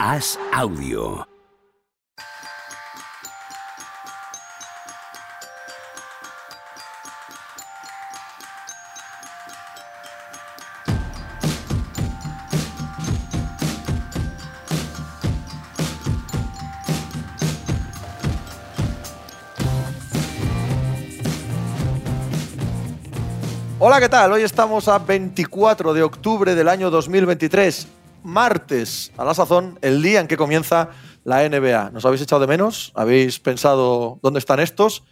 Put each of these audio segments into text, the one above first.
Haz audio. Hola, ¿qué tal? Hoy estamos a 24 de octubre del año 2023, martes, a la sazón, el día en que comienza la NBA. ¿Nos habéis echado de menos? ¿Habéis pensado dónde están estos?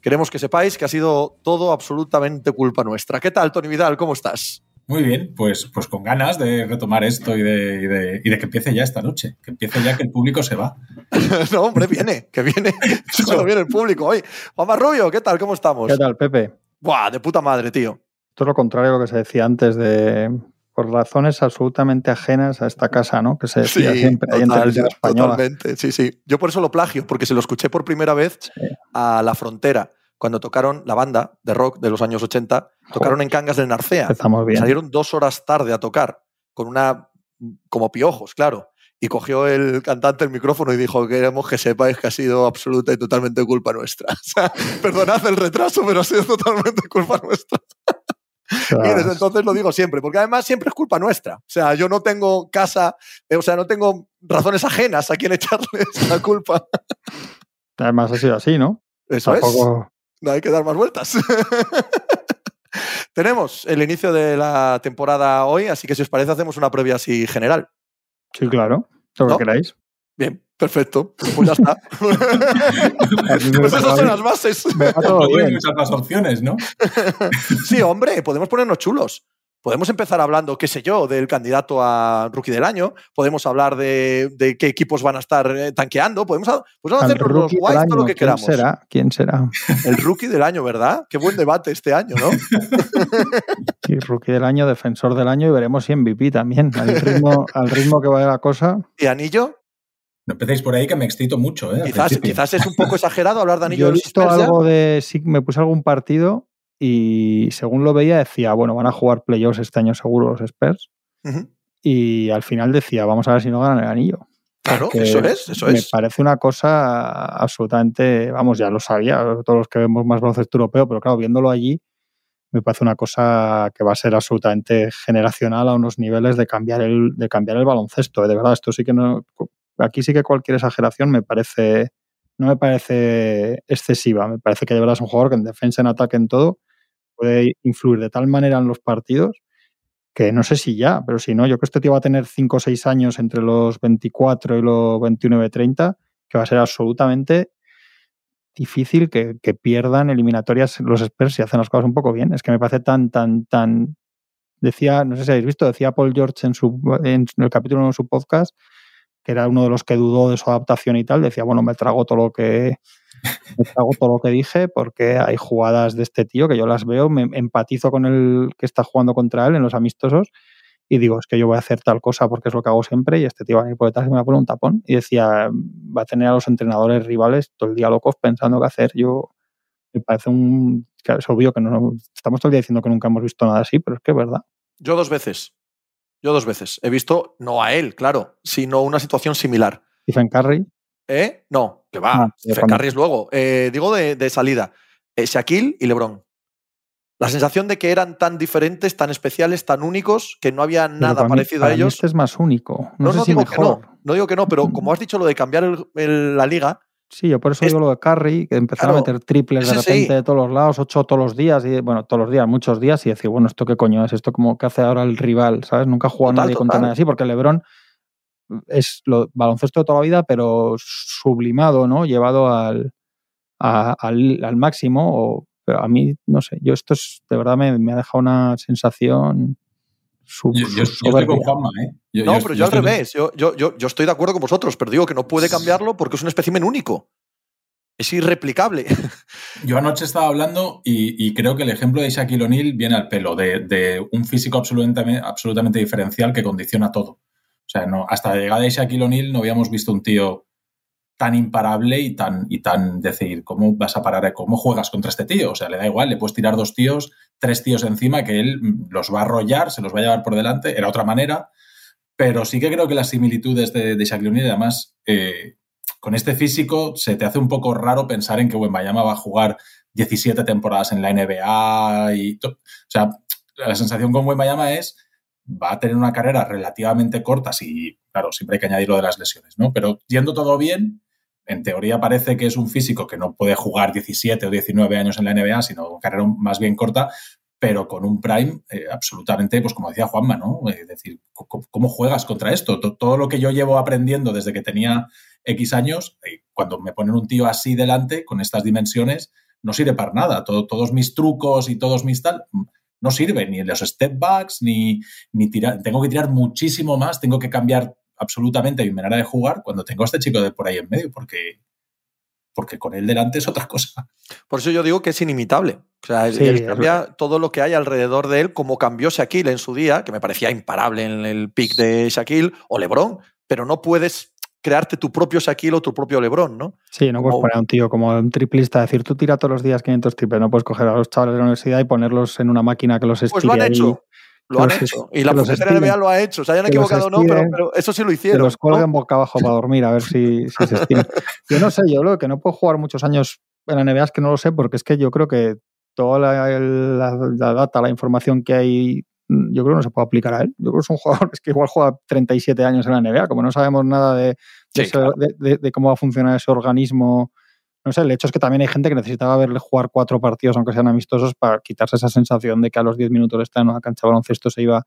Queremos que sepáis que ha sido todo absolutamente culpa nuestra. ¿Qué tal, Tony Vidal? ¿Cómo estás? Muy bien, pues, pues con ganas de retomar esto y de, y de- y de que empiece ya esta noche, que empiece ya que el público se va. no, hombre, viene, que viene. Cuando viene el público hoy. Juanma Rubio, ¿qué tal? ¿Cómo estamos? ¿Qué tal, Pepe? Buah, de puta madre, tío. Esto es lo contrario a lo que se decía antes de por razones absolutamente ajenas a esta casa, ¿no? Que se decía siempre ahí en total, televisión española. totalmente. Sí, sí. Yo por eso lo plagio, porque se lo escuché por primera vez Sí. a La Frontera, cuando tocaron la banda de rock de los años 80, tocaron en Cangas del Narcea. Empezamos bien. Salieron dos horas tarde a tocar, con una. como piojos, claro. Y cogió el cantante el micrófono y dijo: Queremos que sepáis que ha sido absoluta y totalmente culpa nuestra. O sea, perdonad el retraso, pero ha sido totalmente culpa nuestra. Y desde entonces lo digo siempre, porque además siempre es culpa nuestra. O sea, yo no tengo casa, eh, o sea, no tengo razones ajenas a quien echarles la culpa. Además ha sido así, ¿no? Eso es. No hay que dar más vueltas. Tenemos el inicio de la temporada hoy, así que si os parece hacemos una previa así general. Sí, claro. Lo que queráis. Bien, perfecto. Pues ya está. pues esas son las bases. Me todo bien. muchas más opciones, ¿no? Sí, hombre, podemos ponernos chulos. Podemos empezar hablando, qué sé yo, del candidato a rookie del año. Podemos hablar de, de qué equipos van a estar eh, tanqueando. Podemos, podemos Al hacer los guays todo lo que ¿Quién queramos. será? ¿Quién será? El rookie del año, ¿verdad? Qué buen debate este año, ¿no? Sí, rookie del año, defensor del año y veremos si MVP también. Al ritmo, al ritmo que va la cosa. ¿Y anillo? No empecéis por ahí que me excito mucho, ¿eh? Quizás, quizás es un poco exagerado hablar de anillo Yo he visto Spurs ya. algo de. Sí, me puse algún partido y según lo veía decía, bueno, van a jugar playoffs este año seguro los Spurs. Y al final decía, vamos a ver si no ganan el anillo. Claro, Porque eso es, eso me es. parece una cosa absolutamente, vamos, ya lo sabía, todos los que vemos más baloncesto europeo, pero claro, viéndolo allí, me parece una cosa que va a ser absolutamente generacional a unos niveles de cambiar el, de cambiar el baloncesto. ¿eh? De verdad, esto sí que no. Aquí sí que cualquier exageración me parece. No me parece excesiva. Me parece que de un jugador que en defensa, en ataque, en todo, puede influir de tal manera en los partidos que no sé si ya, pero si no, yo creo que este tío va a tener 5 o 6 años entre los 24 y los 29, 30, que va a ser absolutamente difícil que, que pierdan eliminatorias los Spurs si hacen las cosas un poco bien. Es que me parece tan, tan, tan. Decía, no sé si habéis visto, decía Paul George en, su, en el capítulo de su podcast, que era uno de los que dudó de su adaptación y tal, decía, bueno, me trago todo lo que me trago todo lo que dije porque hay jugadas de este tío que yo las veo, me empatizo con el que está jugando contra él en los amistosos y digo, es que yo voy a hacer tal cosa porque es lo que hago siempre y este tío va a venir por detrás y me va a poner un tapón. Y decía, va a tener a los entrenadores rivales todo el día locos pensando qué hacer. Yo me parece un... es obvio que no... Estamos todo el día diciendo que nunca hemos visto nada así, pero es que es verdad. Yo dos veces. Yo dos veces. He visto, no a él, claro, sino una situación similar. Stephen Curry, ¿Eh? No, que va. Ah, Stephen cuando- Curry es luego. Eh, digo de, de salida. Eh, Shaquille y LeBron. La sensación de que eran tan diferentes, tan especiales, tan únicos, que no había nada mí- parecido a mí ellos. Este es más único. No, No, sé no si digo mejor. que no. No digo que no, pero como has dicho lo de cambiar el- el- la liga, Sí, yo por eso Es- digo lo de Curry, que empezar Claro, a meter triples de sí. repente de todos los lados, ocho todos los días, y bueno, todos los días, muchos días, y decir, bueno, ¿esto qué coño es? ¿Esto como que hace ahora el rival? ¿Sabes? Nunca ha jugado Total, nadie contra nadie así, porque Lebron es lo, baloncesto de toda la vida, pero sublimado, ¿no? Llevado al, a- al, al máximo. O, pero a mí, no sé, yo esto es, de verdad me, me ha dejado una sensación Yo, yo- yo estoy con Juanma, ¿eh? Yo- no, yo- pero yo yo al estoy- revés. Yo, yo, yo, yo estoy de acuerdo con vosotros, pero digo que no puede cambiarlo porque es un espécimen único. Es irreplicable. Yo anoche estaba hablando y, y creo que el ejemplo de Shaquille O'Neal viene al pelo, de, de un físico absolutamente, absolutamente diferencial que condiciona todo. O sea, no, hasta la llegada de Shaquille O'Neal no habíamos visto un tío tan imparable y tan, y tan decir, ¿cómo vas a parar? ¿Cómo juegas contra este tío? O sea, le da igual, le puedes tirar dos tíos, tres tíos encima, que él mm, los va a arrollar, se los va a llevar por delante, era otra manera. Pero sí que creo que las similitudes de, de Shaquille además, eh, con este físico, se te hace un poco raro pensar en que Wembayama va a jugar 17 temporadas en la NBA y O sea, la sensación con Wembayama es va a tener una carrera relativamente corta, sí, claro, siempre hay que añadir lo de las lesiones, ¿no? Pero yendo todo bien, en teoría parece que es un físico que no puede jugar 17 o 19 años en la NBA, sino carrera más bien corta, pero con un prime eh, absolutamente, pues como decía Juanma, ¿no? Es decir, ¿cómo, juegas contra esto? Todo lo que yo llevo aprendiendo desde que tenía X años, eh, cuando me ponen un tío así delante, con estas dimensiones, no sirve para nada. todos mis trucos y todos mis tal, mm, no sirven, ni los step backs, ni, ni tirar. Tengo que tirar muchísimo más, tengo que cambiar absolutamente mi manera de jugar cuando tengo a este chico de por ahí en medio, porque, porque con él delante es otra cosa. Por eso yo digo que es inimitable. O sea, él cambia todo lo que hay alrededor de él, como cambió Shaquille en su día, que me parecía imparable en el pick de Shaquille, o LeBron, pero no puedes crearte tu propio Shaquille o tu propio LeBron, ¿no? Sí, no puedes poner a un tío como un triplista, decir, tú tira todos los días 500 triples, no puedes coger a los chavales de la universidad y ponerlos en una máquina que los estire. Pues lo han hecho. Lo han hecho. Y la profesora NBA lo ha hecho. Se hayan equivocado o no, pero, eso sí lo hicieron. Que los cuelguen boca abajo para dormir, a ver si, se estiran. yo no sé, yo lo que no puedo jugar muchos años en la NBA es que no lo sé, porque es que yo creo que toda la, data, la información que hay, yo creo que no se puede aplicar a él. Yo creo que es un jugador es que igual juega 37 años en la NBA, como no sabemos nada de, de cómo va a funcionar ese organismo no sé, el hecho es que también hay gente que necesitaba verle jugar cuatro partidos, aunque sean amistosos, para quitarse esa sensación de que a los diez minutos de estar en una cancha de baloncesto se iba,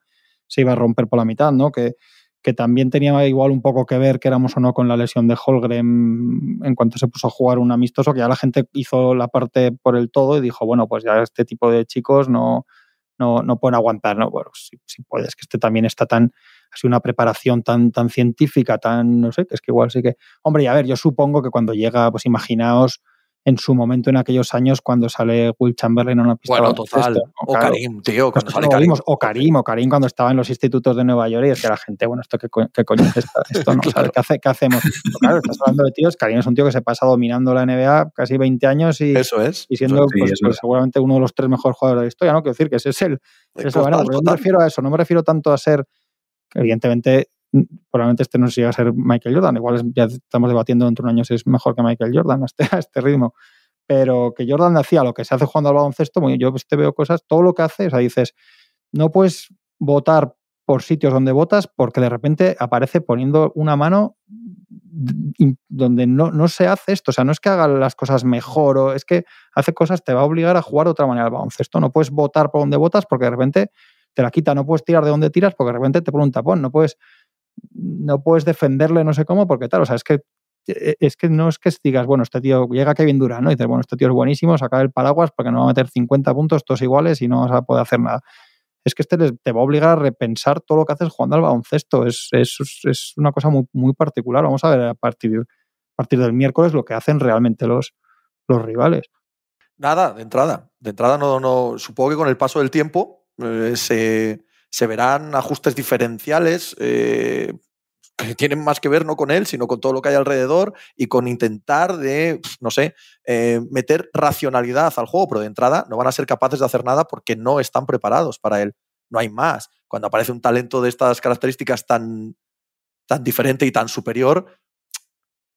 se iba a romper por la mitad, ¿no? Que, que también tenía igual un poco que ver, que éramos o no, con la lesión de Holgren en cuanto se puso a jugar un amistoso, que ya la gente hizo la parte por el todo y dijo, bueno, pues ya este tipo de chicos no, no, no pueden aguantar, ¿no? Bueno, si, si puedes, que este también está tan así una preparación tan, tan científica, tan, no sé, que es que igual sí que... Hombre, y a ver, yo supongo que cuando llega, pues imaginaos en su momento en aquellos años cuando sale Will Chamberlain en una pista bueno, total. o Karim, tío, cuando sale Karim. o Karim, o Karim cuando estaba en los institutos de Nueva York y es que la gente, bueno, esto qué, qué coño es esto, ¿no? ¿qué, hace, ¿qué, hacemos? claro, estás hablando de tíos, Karim es un tío que se pasa dominando la NBA casi 20 años y, eso es, y siendo pues, pues, seguramente uno de los tres mejores jugadores de la historia, ¿no? Quiero decir que ese es el... bueno, yo me refiero a eso, no me refiero tanto a ser evidentemente probablemente este no llega a ser Michael Jordan. Igual ya estamos debatiendo dentro de un año si es mejor que Michael Jordan a este, este ritmo. Pero que Jordan hacía lo que se hace jugando al baloncesto, yo te veo cosas, todo lo que hace, o sea, dices, no puedes votar por sitios donde votas porque de repente aparece poniendo una mano donde no, no se hace esto. O sea, no es que haga las cosas mejor o es que hace cosas, te va a obligar a jugar de otra manera al baloncesto. No puedes votar por donde votas porque de repente te la quita, no puedes tirar de donde tiras porque de repente te pone un tapón, no puedes, no puedes defenderle no sé cómo porque tal, o sea, es que e, es que no es que digas, bueno, este tío llega Kevin Durant, ¿no? Y dices, bueno, este tío es buenísimo, saca el paraguas porque no va a meter 50 puntos todos iguales y no vas a poder hacer nada. Es que este te va a obligar a repensar todo lo que haces jugando al baloncesto. Es, es, es una cosa muy, muy particular. Vamos a ver a partir, a partir del miércoles lo que hacen realmente los, los rivales. Nada, de entrada. De entrada no, no, supongo que con el paso del tiempo eh, se, verán ajustes diferenciales eh, que tienen más que ver no con él, sino con todo lo que hay alrededor y con intentar de, no sé, eh, meter racionalidad al juego, pero de entrada no van a ser capaces de hacer nada porque no están preparados para él. No hay más. Cuando aparece un talento de estas características tan, tan diferente y tan superior,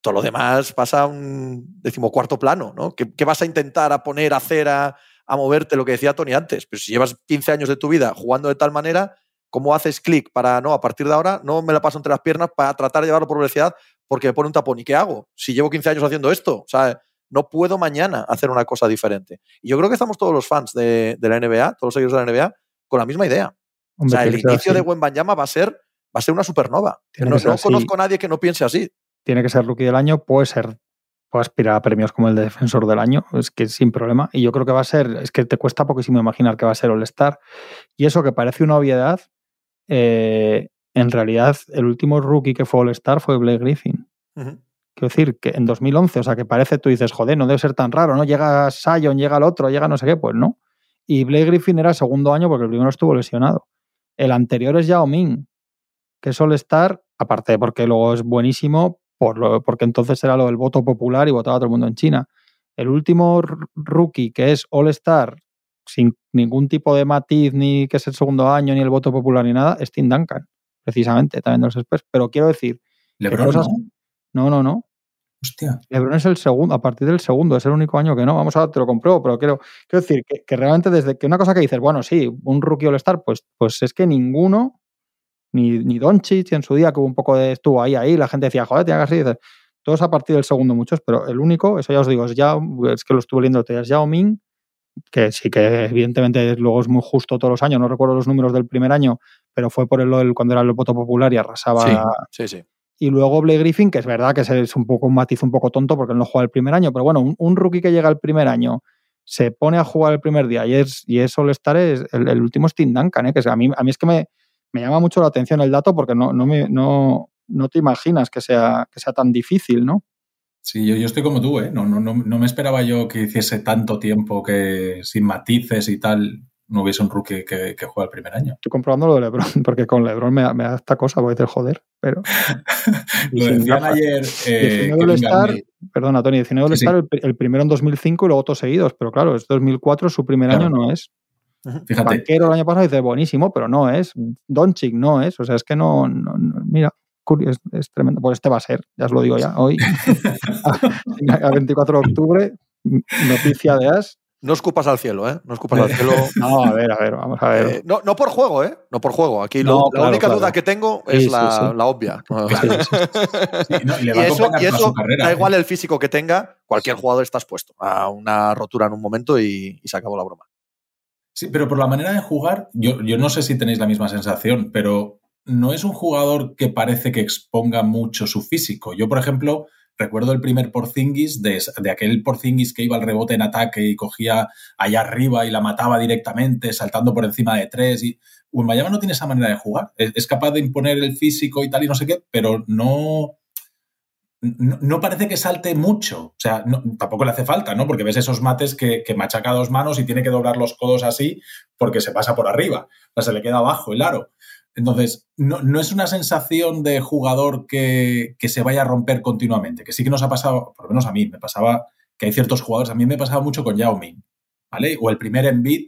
todo lo demás pasa a un decimocuarto plano, ¿no? ¿Qué, vas a intentar a poner a cera a moverte, lo que decía Tony antes. Pero si llevas 15 años de tu vida jugando de tal manera, ¿cómo haces clic para, no, a partir de ahora no me la paso entre las piernas para tratar de llevarlo por velocidad porque me pone un tapón? ¿Y qué hago? Si llevo 15 años haciendo esto, o sea, no puedo mañana hacer una cosa diferente. Y yo creo que estamos todos los fans de, la NBA, todos los seguidores de la NBA, con la misma idea. o sea, el inicio de Banyama va a ser va a ser una supernova. No, no conozco a nadie que no piense así. Tiene que ser rookie del año, puede ser puede aspirar a premios como el de defensor del año, es que sin problema. Y yo creo que va a ser, es que te cuesta poquísimo imaginar que va a ser All-Star. Y eso que parece una obviedad, eh, en realidad el último rookie que fue All-Star fue Blake Griffin. Quiero decir, que en 2011, o sea, que parece, tú dices, joder, no debe ser tan raro, ¿no? Llega Sion, llega el otro, llega no sé qué, pues no. Y Blake Griffin era el segundo año porque el primero estuvo lesionado. El anterior es Yao Ming, que es All-Star, aparte porque luego es buenísimo, porque entonces era lo del voto popular y votaba todo el mundo en China. El último rookie que es All Star, sin ningún tipo de matiz, ni que es el segundo año, ni el voto popular, ni nada, es Tim Duncan. precisamente, también de los Spurs. Pero quiero decir. LeBron, ¿no? no, no, no. Hostia. LeBron es el segundo, a partir del segundo, es el único año que no. Vamos a te lo compruebo, pero quiero, quiero decir que, que, realmente desde que una cosa que dices, bueno, sí, un rookie All-Star, pues, pues es que ninguno, ni, ni Doncic en su día, que hubo un poco de, estuvo ahí, ahí, la gente decía, joder, tiene que así, dices, todos a partir del segundo muchos, pero el único, eso ya os digo, es, ya, es que lo estuve leyendo, es Yao Ming, que sí que evidentemente luego es muy justo todos los años, no recuerdo los números del primer año, pero fue por el, el cuando era el voto popular y arrasaba. Sí, sí, sí. Y luego Blake Griffin, que es verdad que es un poco un matiz un poco tonto porque él no juega el primer año, pero bueno, un, un rookie que llega el primer año se pone a jugar el primer día y es, y es es el, el, último es Tim Duncan, ¿eh? que es, a, mí, a mí es que me, me llama mucho la atención el dato porque no, no, me, no, no te imaginas que sea, que sea tan difícil, ¿no? Sí, yo, yo estoy como tú, ¿eh? No, no, no, no me esperaba yo que hiciese tanto tiempo que sin matices y tal no hubiese un rookie que, que juega el primer año. Estoy comprobando lo de LeBron, porque con LeBron me, da, me da esta cosa, voy a decir joder, pero... lo decían ayer... Eh, Star, perdona, Tony, 19 sí, Star, sí. el, el, primero en 2005 y luego todos seguidos, pero claro, es 2004, su primer claro. año no es. Fíjate. Banquero el año pasado dice buenísimo, pero no es. Doncic no es. O sea, es que no, no, no mira, es, es, tremendo. Pues este va a ser, ya os lo digo ya, hoy, a 24 de octubre, noticia de As. No escupas al cielo, ¿eh? No escupas al cielo. No, a ver, a ver, vamos a ver. Eh, no, no, por juego, ¿eh? No por juego. Aquí no, lo, la única claro. duda que tengo es sí, la, sí, sí. la, obvia. y, eso, y eso carrera, da ¿eh? igual el físico que tenga, cualquier jugador está expuesto a una rotura en un momento y, y se acabó la broma. Sí, pero por la manera de jugar, yo, yo no sé si tenéis la misma sensación, pero no es un jugador que parece que exponga mucho su físico. Yo, por ejemplo, recuerdo el primer Porzingis, de, de, aquel Porzingis que iba al rebote en ataque y cogía allá arriba y la mataba directamente, saltando por encima de tres. Y Miami no tiene esa manera de jugar. Es, capaz de imponer el físico y tal y no sé qué, pero no. No, parece que salte mucho, o sea, tampoco le hace falta, ¿no? Porque ves esos mates que, que, machaca dos manos y tiene que doblar los codos así porque se pasa por arriba, o sea, se le queda abajo el aro. Entonces, no, no, es una sensación de jugador que, que, se vaya a romper continuamente, que sí que nos ha pasado, por lo menos a mí, me pasaba que hay ciertos jugadores, a mí me pasaba mucho con Yao Ming, ¿vale? O el primer Embiid,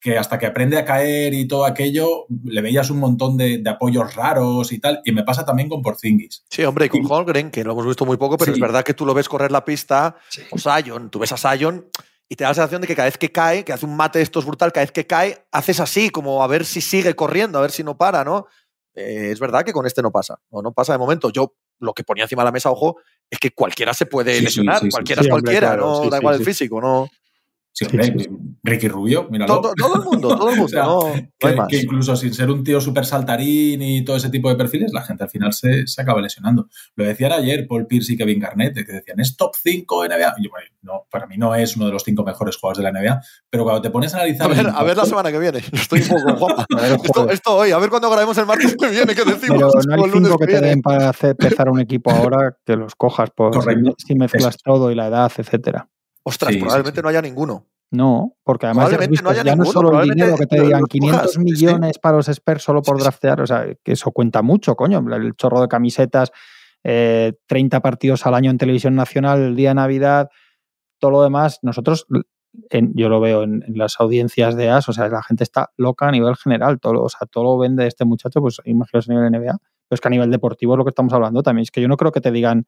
que hasta que aprende a caer y todo aquello, le veías un montón de, de apoyos raros y tal, y me pasa también con Porzingis. Sí, hombre, y con y, Holgren, que lo hemos visto muy poco, pero sí. es verdad que tú lo ves correr la pista, sí. o Sion, tú ves a Sion y te da la sensación de que cada vez que cae, que hace un mate de estos brutal, cada vez que cae, haces así, como a ver si sigue corriendo, a ver si no para, ¿no? Eh, es verdad que con este no pasa, no, no pasa de momento. Yo lo que ponía encima de la mesa, ojo, es que cualquiera se puede sí, lesionar, sí, cualquiera es cualquiera, hombre, claro, no da igual el físico, no. Sí, hombre, Ricky Rubio, míralo. Todo, todo, el mundo, todo el mundo. o sea, no, que, que, incluso sin ser un tío súper saltarín y todo ese tipo de perfiles, la gente al final se, se, acaba lesionando. Lo decían ayer Paul Pierce y Kevin Garnett, que decían, es top 5 NBA. Y yo, bueno, no, para mí no es uno de los cinco mejores jugadores de la NBA, pero cuando te pones a analizar. A ver, a ver la semana que viene. Estoy un poco guapa. esto, esto, hoy, a ver cuando grabemos el martes que viene, ¿qué decimos? Pero no hay cinco que te den para hacer empezar un equipo ahora que los cojas, por si, si mezclas todo y la edad, etcétera. Ostras, sí, probablemente sí. no haya ninguno. No, porque además ya, visto, no ya ninguno, no solo el dinero que te digan 500 millones sí. para los experts solo por draftear, o sea, que eso cuenta mucho, coño, el chorro de camisetas, eh, 30 partidos al año en televisión nacional, el día de Navidad, todo lo demás, nosotros, en, yo lo veo en, en, las audiencias de AS, o sea, la gente está loca a nivel general, todo, o sea, todo lo vende este muchacho, pues imaginaos a nivel NBA, pero es que a nivel deportivo es lo que estamos hablando también, es que yo no creo que te digan,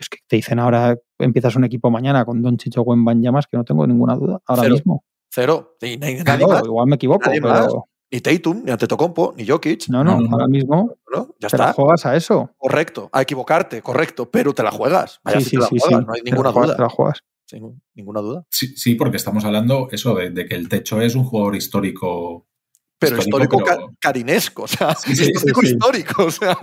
es que te dicen ahora empiezas un equipo mañana con Don Chicho o Llamas, que no tengo ninguna duda ahora Cero. mismo. Cero. Y nadie, igual me equivoco, pero... Ni Tatum, ni Antetokounmpo, ni Jokic. No, no, no ahora mismo no, ya te está. la juegas a eso. Correcto, a equivocarte, correcto, pero te la juegas. Vaya, sí, si sí, te la sí, juegas, sí, no hay ninguna te la juegas, duda. Te la juegas. Sin ninguna duda. Sí, sí, porque estamos hablando eso de, de, que el techo es un jugador histórico pero histórico, histórico pero... carinesco, o sea, sí, sí, histórico sí, histórico, o sea,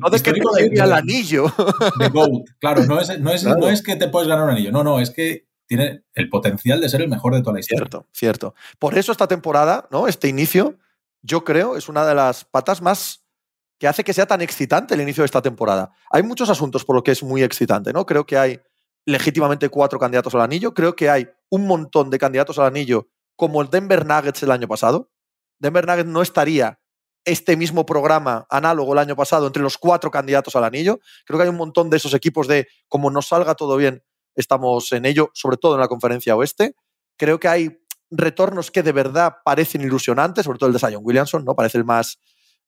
no de que te al anillo. De claro, no es, no, es, claro. no es que te puedes ganar un anillo, no, no, es que tiene el potencial de ser el mejor de toda la historia. Cierto, cierto. Por eso esta temporada, ¿no? Este inicio, yo creo, es una de las patas más que hace que sea tan excitante el inicio de esta temporada. Hay muchos asuntos por lo que es muy excitante, ¿no? Creo que hay legítimamente cuatro candidatos al anillo, creo que hay un montón de candidatos al anillo como el Denver Nuggets el año pasado, Denver Nuggets no estaría este mismo programa análogo el año pasado entre los cuatro candidatos al anillo. Creo que hay un montón de esos equipos de como nos salga todo bien, estamos en ello, sobre todo en la conferencia oeste. Creo que hay retornos que de verdad parecen ilusionantes, sobre todo el de Zion Williamson, ¿no? Parece el más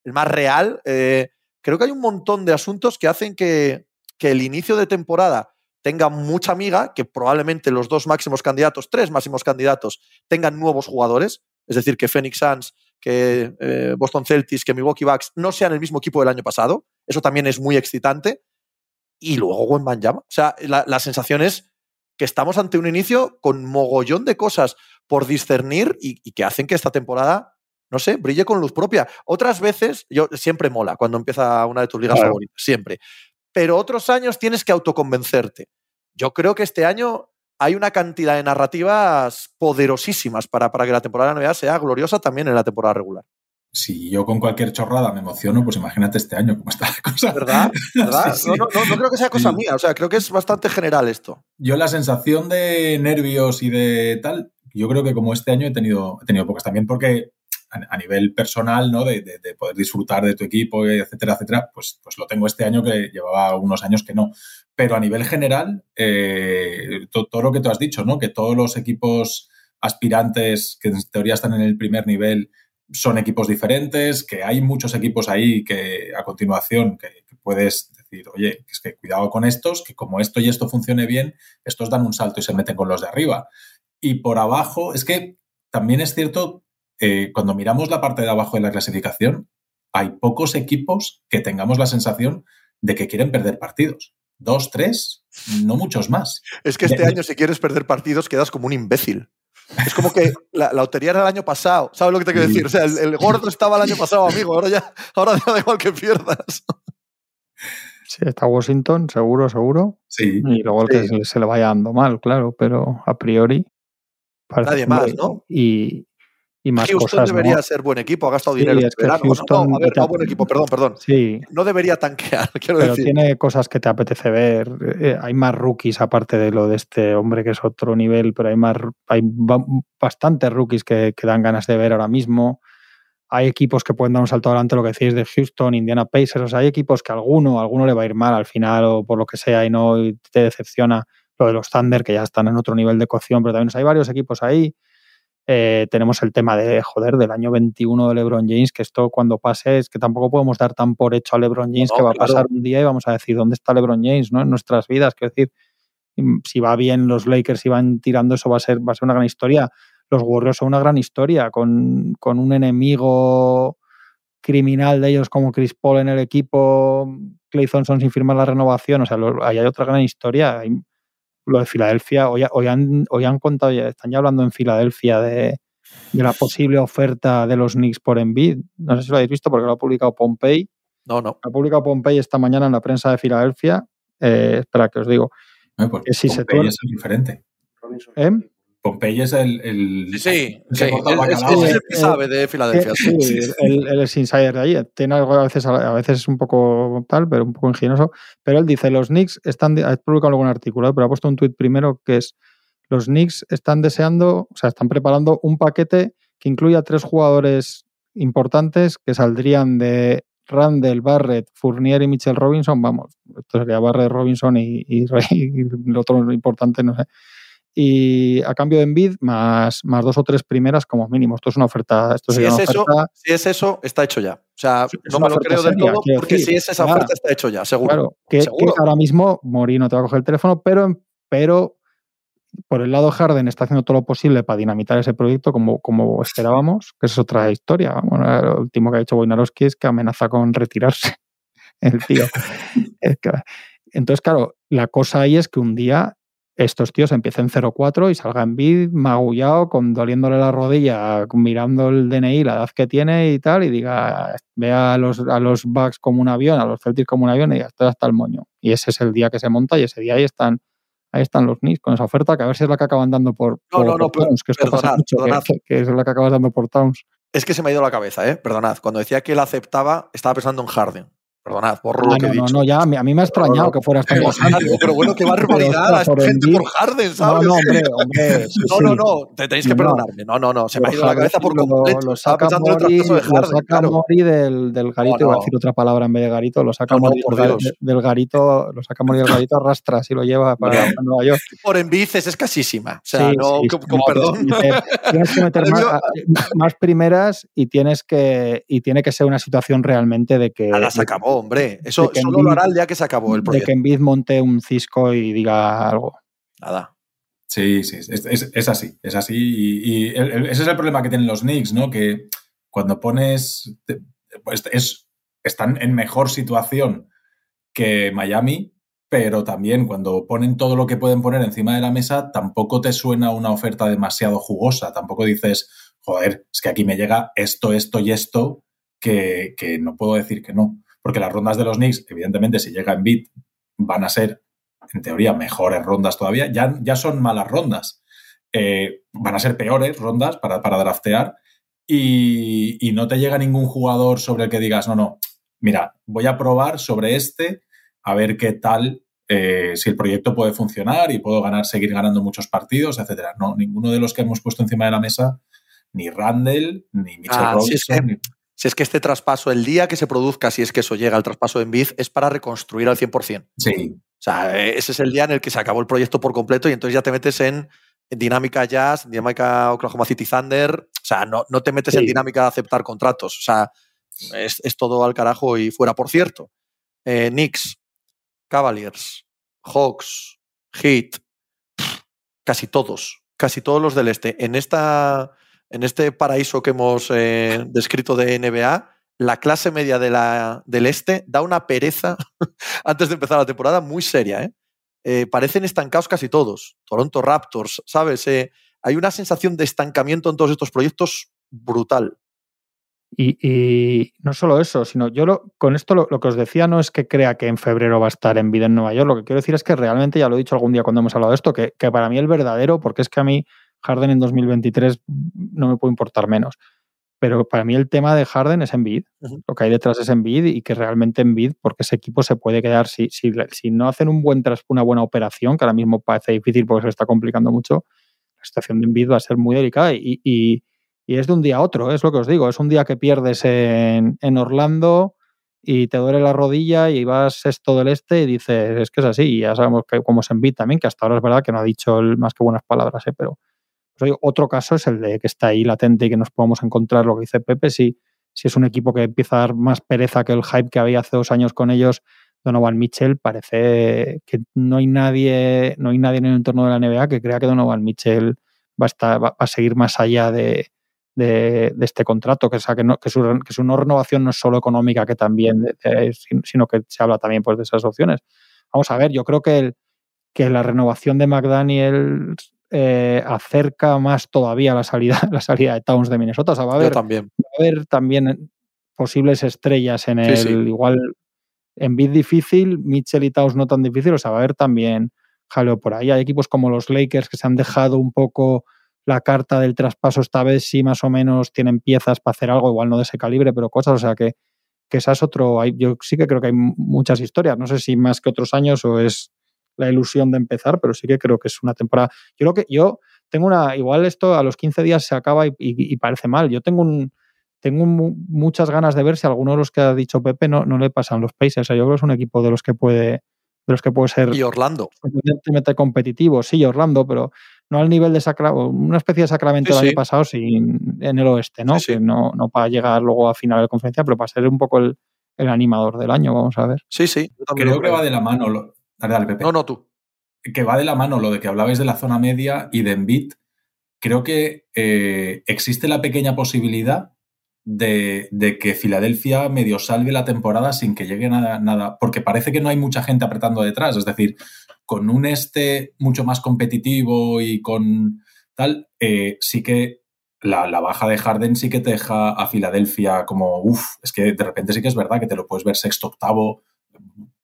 el más real. Eh, creo que hay un montón de asuntos que hacen que, que el inicio de temporada tenga mucha amiga, que probablemente los dos máximos candidatos, tres máximos candidatos, tengan nuevos jugadores, es decir, que Phoenix Suns, que eh, Boston Celtics, que Milwaukee Bucks no sean el mismo equipo del año pasado. Eso también es muy excitante. Y luego Wembanyama. O sea, la, la sensación es que estamos ante un inicio con mogollón de cosas por discernir y, y, que hacen que esta temporada, no sé, brille con luz propia. Otras veces, yo siempre mola cuando empieza una de tus ligas claro. favoritas, siempre. Pero otros años tienes que autoconvencerte. Yo creo que este año hay una cantidad de narrativas poderosísimas para, para que la temporada de sea gloriosa también en la temporada regular. Si yo con cualquier chorrada me emociono, pues imagínate este año cómo está la cosa. ¿Verdad? ¿Verdad? Sí, sí. No, no, no, creo que sea cosa sí. mía, o sea, creo que es bastante general esto. Yo la sensación de nervios y de tal, yo creo que como este año he tenido, he tenido pocas también porque a, nivel personal, ¿no? De, de, de, poder disfrutar de tu equipo, etcétera, etcétera, pues, pues lo tengo este año que llevaba unos años que no. Pero a nivel general, eh, to, todo lo que tú has dicho, ¿no? Que todos los equipos aspirantes que en teoría están en el primer nivel son equipos diferentes, que hay muchos equipos ahí que a continuación que puedes decir, oye, es que cuidado con estos, que como esto y esto funcione bien, estos dan un salto y se meten con los de arriba. Y por abajo, es que también es cierto, eh, cuando miramos la parte de abajo de la clasificación, hay pocos equipos que tengamos la sensación de que quieren perder partidos. Dos, tres, no muchos más. Es que este de, año, si quieres perder partidos, quedas como un imbécil. Es como que la, la, lotería era el año pasado. ¿Sabes lo que te quiero decir? O sea, el, el, gordo estaba el año pasado, amigo. Ahora ya, ahora ya da igual que pierdas. Sí, está Washington, seguro, seguro. Sí. Y luego el que sí. se le vaya dando mal, claro, pero a priori. Nadie más, ¿no? Y, y más Houston cosas, debería ¿no? ser buen equipo, ha gastado dinero. Es que Houston, no, a ver, no buen equipo, perdón, perdón. Sí. No debería tanquear, quiero Pero decir. tiene cosas que te apetece ver. Eh, hay más rookies aparte de lo de este hombre que es otro nivel, pero hay más hay bastantes rookies que, que dan ganas de ver ahora mismo. Hay equipos que pueden dar un salto adelante, lo que decís de Houston, Indiana Pacers. O sea, hay equipos que a alguno, a alguno le va a ir mal al final o por lo que sea y no y te decepciona. Lo de los Thunder, que ya están en otro nivel de cocción, pero también o sea, hay varios equipos ahí. Eh, tenemos el tema de, joder, del año 21 de LeBron James, que esto cuando pase es que tampoco podemos dar tan por hecho a LeBron James no, que va claro. a pasar un día y vamos a decir, ¿dónde está LeBron James no? en nuestras vidas? Quiero decir, si va bien los Lakers y van tirando, eso va a ser, va a ser una gran historia. Los Warriors son una gran historia, con, con un enemigo criminal de ellos como Chris Paul en el equipo, Clay Thompson sin firmar la renovación, o sea, lo, ahí hay otra gran historia. Hay, lo de Filadelfia, hoy, hoy, han, hoy han contado, ya, están ya hablando en Filadelfia de, de, la posible oferta de los Knicks por Embiid. No sé si lo habéis visto porque lo ha publicado Pompey. No, no. Ha publicado Pompey esta mañana en la prensa de Filadelfia. Eh, espera que os digo. No, que si Pompey se es diferente. ¿Eh? Pompey es el. el sí, sí, sí. El, es, es, el que sabe de Filadelfia. Sí, sí, él, él, es insider de allí. Tiene algo a veces, a veces es un poco tal, pero un poco ingenioso. Pero él dice: los Knicks están. Ha publicado algún artículo, pero ha puesto un tuit primero que es: los Knicks están deseando, o sea, están preparando un paquete que incluya tres jugadores importantes que saldrían de Randall, Barrett, Fournier y Mitchell Robinson. Vamos, esto sería Barrett, Robinson y, y, y el otro importante, no sé y a cambio de Envid más, más dos o tres primeras como mínimo. Esto es una oferta. Esto si, es una eso, oferta... si es eso, está hecho ya. O sea, es no me lo creo del todo porque decir, si es esa claro, oferta está hecho ya, seguro. Claro, que, seguro. que ahora mismo Morino te va a coger el teléfono, pero, pero por el lado Harden está haciendo todo lo posible para dinamitar ese proyecto como, como esperábamos, que es otra historia. Bueno, lo último que ha hecho Wojnarowski es que amenaza con retirarse el tío. Entonces, claro, la cosa ahí es que un día estos tíos empiecen 0-4 y salgan bid magullado, con doliéndole la rodilla, mirando el DNI, la edad que tiene y tal, y diga, vea a los, a los Bucks como un avión, a los Celtics como un avión, y diga, esto hasta el moño. Y ese es el día que se monta, y ese día ahí están, ahí están los Knicks con esa oferta, que a ver si es la que acaban dando por, no, por, no, no, por Towns, que esto perdonad, pasa mucho, perdonad. Que, que, es la que acabas dando por Towns. Es que se me ha ido la cabeza, ¿eh? Perdonad. Cuando decía que él aceptaba, estaba pensando en Harden. Perdonad, por lo que he no, dicho. no, ya, a mí me ha extrañado que fueras tan Pero, bueno, qué barbaridad a esta por gente por Harden, No, ¿sabes? no, hombre, hombre. sí, No, no, no, te tenéis que No. perdonarme. No, no, no, se me ha ido la cabeza por completo. Lo saca pensando en el Mori, traspaso de lo Harden, saca claro. Mori del, del garito, No, iba a no. decir otra palabra en vez de garito, lo saca No, no, Mori del, garito, lo saca Mori del garito, arrastra y lo lleva para, Hombre. Nueva York. Por Embiid es escasísima. O sea, Sí, no, sí, con, no, perdón. tienes que meter- más, primeras y tienes que y tiene que ser una situación realmente de que se de- acabó, hombre. Eso de solo lo hará el día que se acabó el de proyecto. que Embiid monte un cisco y diga algo. Nada. Sí, sí, es, es- es así, es así. Y, y el- el- ese es el problema que tienen los Knicks, ¿no? Que cuando pones. te- Pues es, están en mejor situación que Miami, pero también cuando ponen todo lo que pueden poner encima de la mesa, tampoco te suena una oferta demasiado jugosa. Tampoco dices, joder, es que aquí me llega esto, esto y esto, que, que no puedo decir que no. Porque las rondas de los Knicks, evidentemente, si llega en bit, van a ser, en teoría, mejores rondas todavía. Ya, ya son malas rondas. Eh, van a ser peores rondas para, para draftear. Y, y no te llega ningún jugador sobre el que digas, no, no, mira, voy a probar sobre este a ver qué tal, eh, si el proyecto puede funcionar y puedo ganar, seguir ganando muchos partidos, etcétera. No, ninguno de los que hemos puesto encima de la mesa, ni Randall, ni Mitchell Ah, Robinson, si es que- ni- Si es que este traspaso, el día que se produzca, si es que eso llega al traspaso de Embiid, es para reconstruir al 100%. Sí, O sea, ese es el día en el que se acabó el proyecto por completo y entonces ya te metes en dinámica Jazz, dinámica Oklahoma City Thunder. O sea, no, no te metes en dinámica de aceptar contratos. O sea, es, es todo al carajo y fuera. Por cierto, eh, Knicks, Cavaliers, Hawks, Heat, casi todos, casi todos los del este. En, esta, en este paraíso que hemos eh, descrito de NBA, la clase media del este da una pereza antes de empezar la temporada muy seria. ¿eh? Eh, parecen estancados casi todos. Toronto Raptors, ¿sabes? Hay una sensación de estancamiento en todos estos proyectos brutal. Y, no solo eso, sino yo con esto lo, que os decía no es que crea que en febrero va a estar en vida en Nueva York, lo que quiero decir es que realmente, ya lo he dicho algún día cuando hemos hablado de esto, que para mí el verdadero, porque es que a mí Harden en 2023 no me puede importar menos, pero para mí el tema de Harden es Embiid, Ujú. lo que hay detrás es Embiid y que realmente Embiid, porque ese equipo se puede quedar, si, si, si no hacen un buen una buena operación, que ahora mismo parece difícil porque se está complicando mucho, la situación de Embiid va a ser muy delicada y, y- y es de un día a otro, es lo que os digo. Es un día que pierdes en, en Orlando y te duele la rodilla y vas sexto del este y dices, es que es así. Y ya sabemos que como es Embiid también, que hasta ahora es verdad que no ha dicho el- más que buenas palabras, ¿eh? pero otro caso es el de que está ahí latente y que nos podemos encontrar lo que dice Pepe, si, si es un equipo que empieza a dar más pereza que el hype que había hace dos años con ellos, Donovan Mitchell, parece que no hay nadie, no hay nadie en el entorno de la NBA que crea que Donovan Mitchell va a, estar, va, a seguir más allá de, de, este contrato, que, o sea, que, no, que, su, que, su, no renovación no es solo económica, que también, de, de, sino que se habla también pues, de esas opciones. Vamos a ver, yo creo que, que la renovación de McDaniel eh, acerca más todavía la salida, la salida de Towns de Minnesota. O sea, va a haber, también. Va a haber también posibles estrellas en el sí, igual en bid difícil, Mitchell y Towns no tan difícil, o sea, va a haber también jaleo por ahí. Hay equipos como los Lakers que se han dejado un poco la carta del traspaso esta vez, sí más o menos tienen piezas para hacer algo, igual no de ese calibre, pero cosas, o sea que, que esa es otro, yo sí que creo que hay muchas historias, no sé si más que otros años o es la ilusión de empezar, pero sí que creo que es una temporada. Yo lo que yo tengo una, igual esto a los 15 días se acaba y, y, y parece mal. Yo tengo un, tengo muchas ganas de ver si alguno de los que ha dicho Pepe no, no le pasan los Pacers. O sea, yo creo que es un equipo de los que puede, de los que puede ser y Orlando competitivo. Sí, Orlando, pero no al nivel de Sacramento, una especie de Sacramento sí, el sí. año pasado sin, en el oeste, ¿no? Sí, que no, no para llegar luego a final de conferencia, pero para ser un poco el, el animador del año, vamos a ver. Sí, sí. Creo que va de la mano. Dale, dale, Pepe. No, no, tú. Que va de la mano lo de que hablabais de la zona media y de Embiid. Creo que eh, existe la pequeña posibilidad de, de, que Filadelfia medio salve la temporada sin que llegue nada, nada, porque parece que no hay mucha gente apretando detrás, es decir, con un este mucho más competitivo y con tal, eh, sí que la, la, baja de Harden sí que te deja a Filadelfia como, uff, es que de repente sí que es verdad que te lo puedes ver sexto, octavo,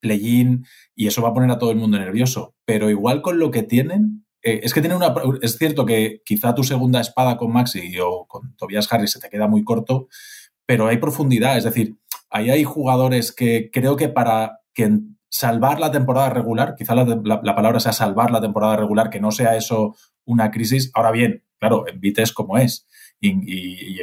play-in, y eso va a poner a todo el mundo nervioso, pero igual con lo que tienen, eh, es que tiene una. Es cierto que quizá tu segunda espada con Maxi o con Tobias Harris se te queda muy corto, pero hay profundidad. Es decir, ahí hay jugadores que creo que para que salvar la temporada regular, quizá la, palabra sea salvar la temporada regular, que no sea eso una crisis. Ahora bien, claro, en es como es. Y,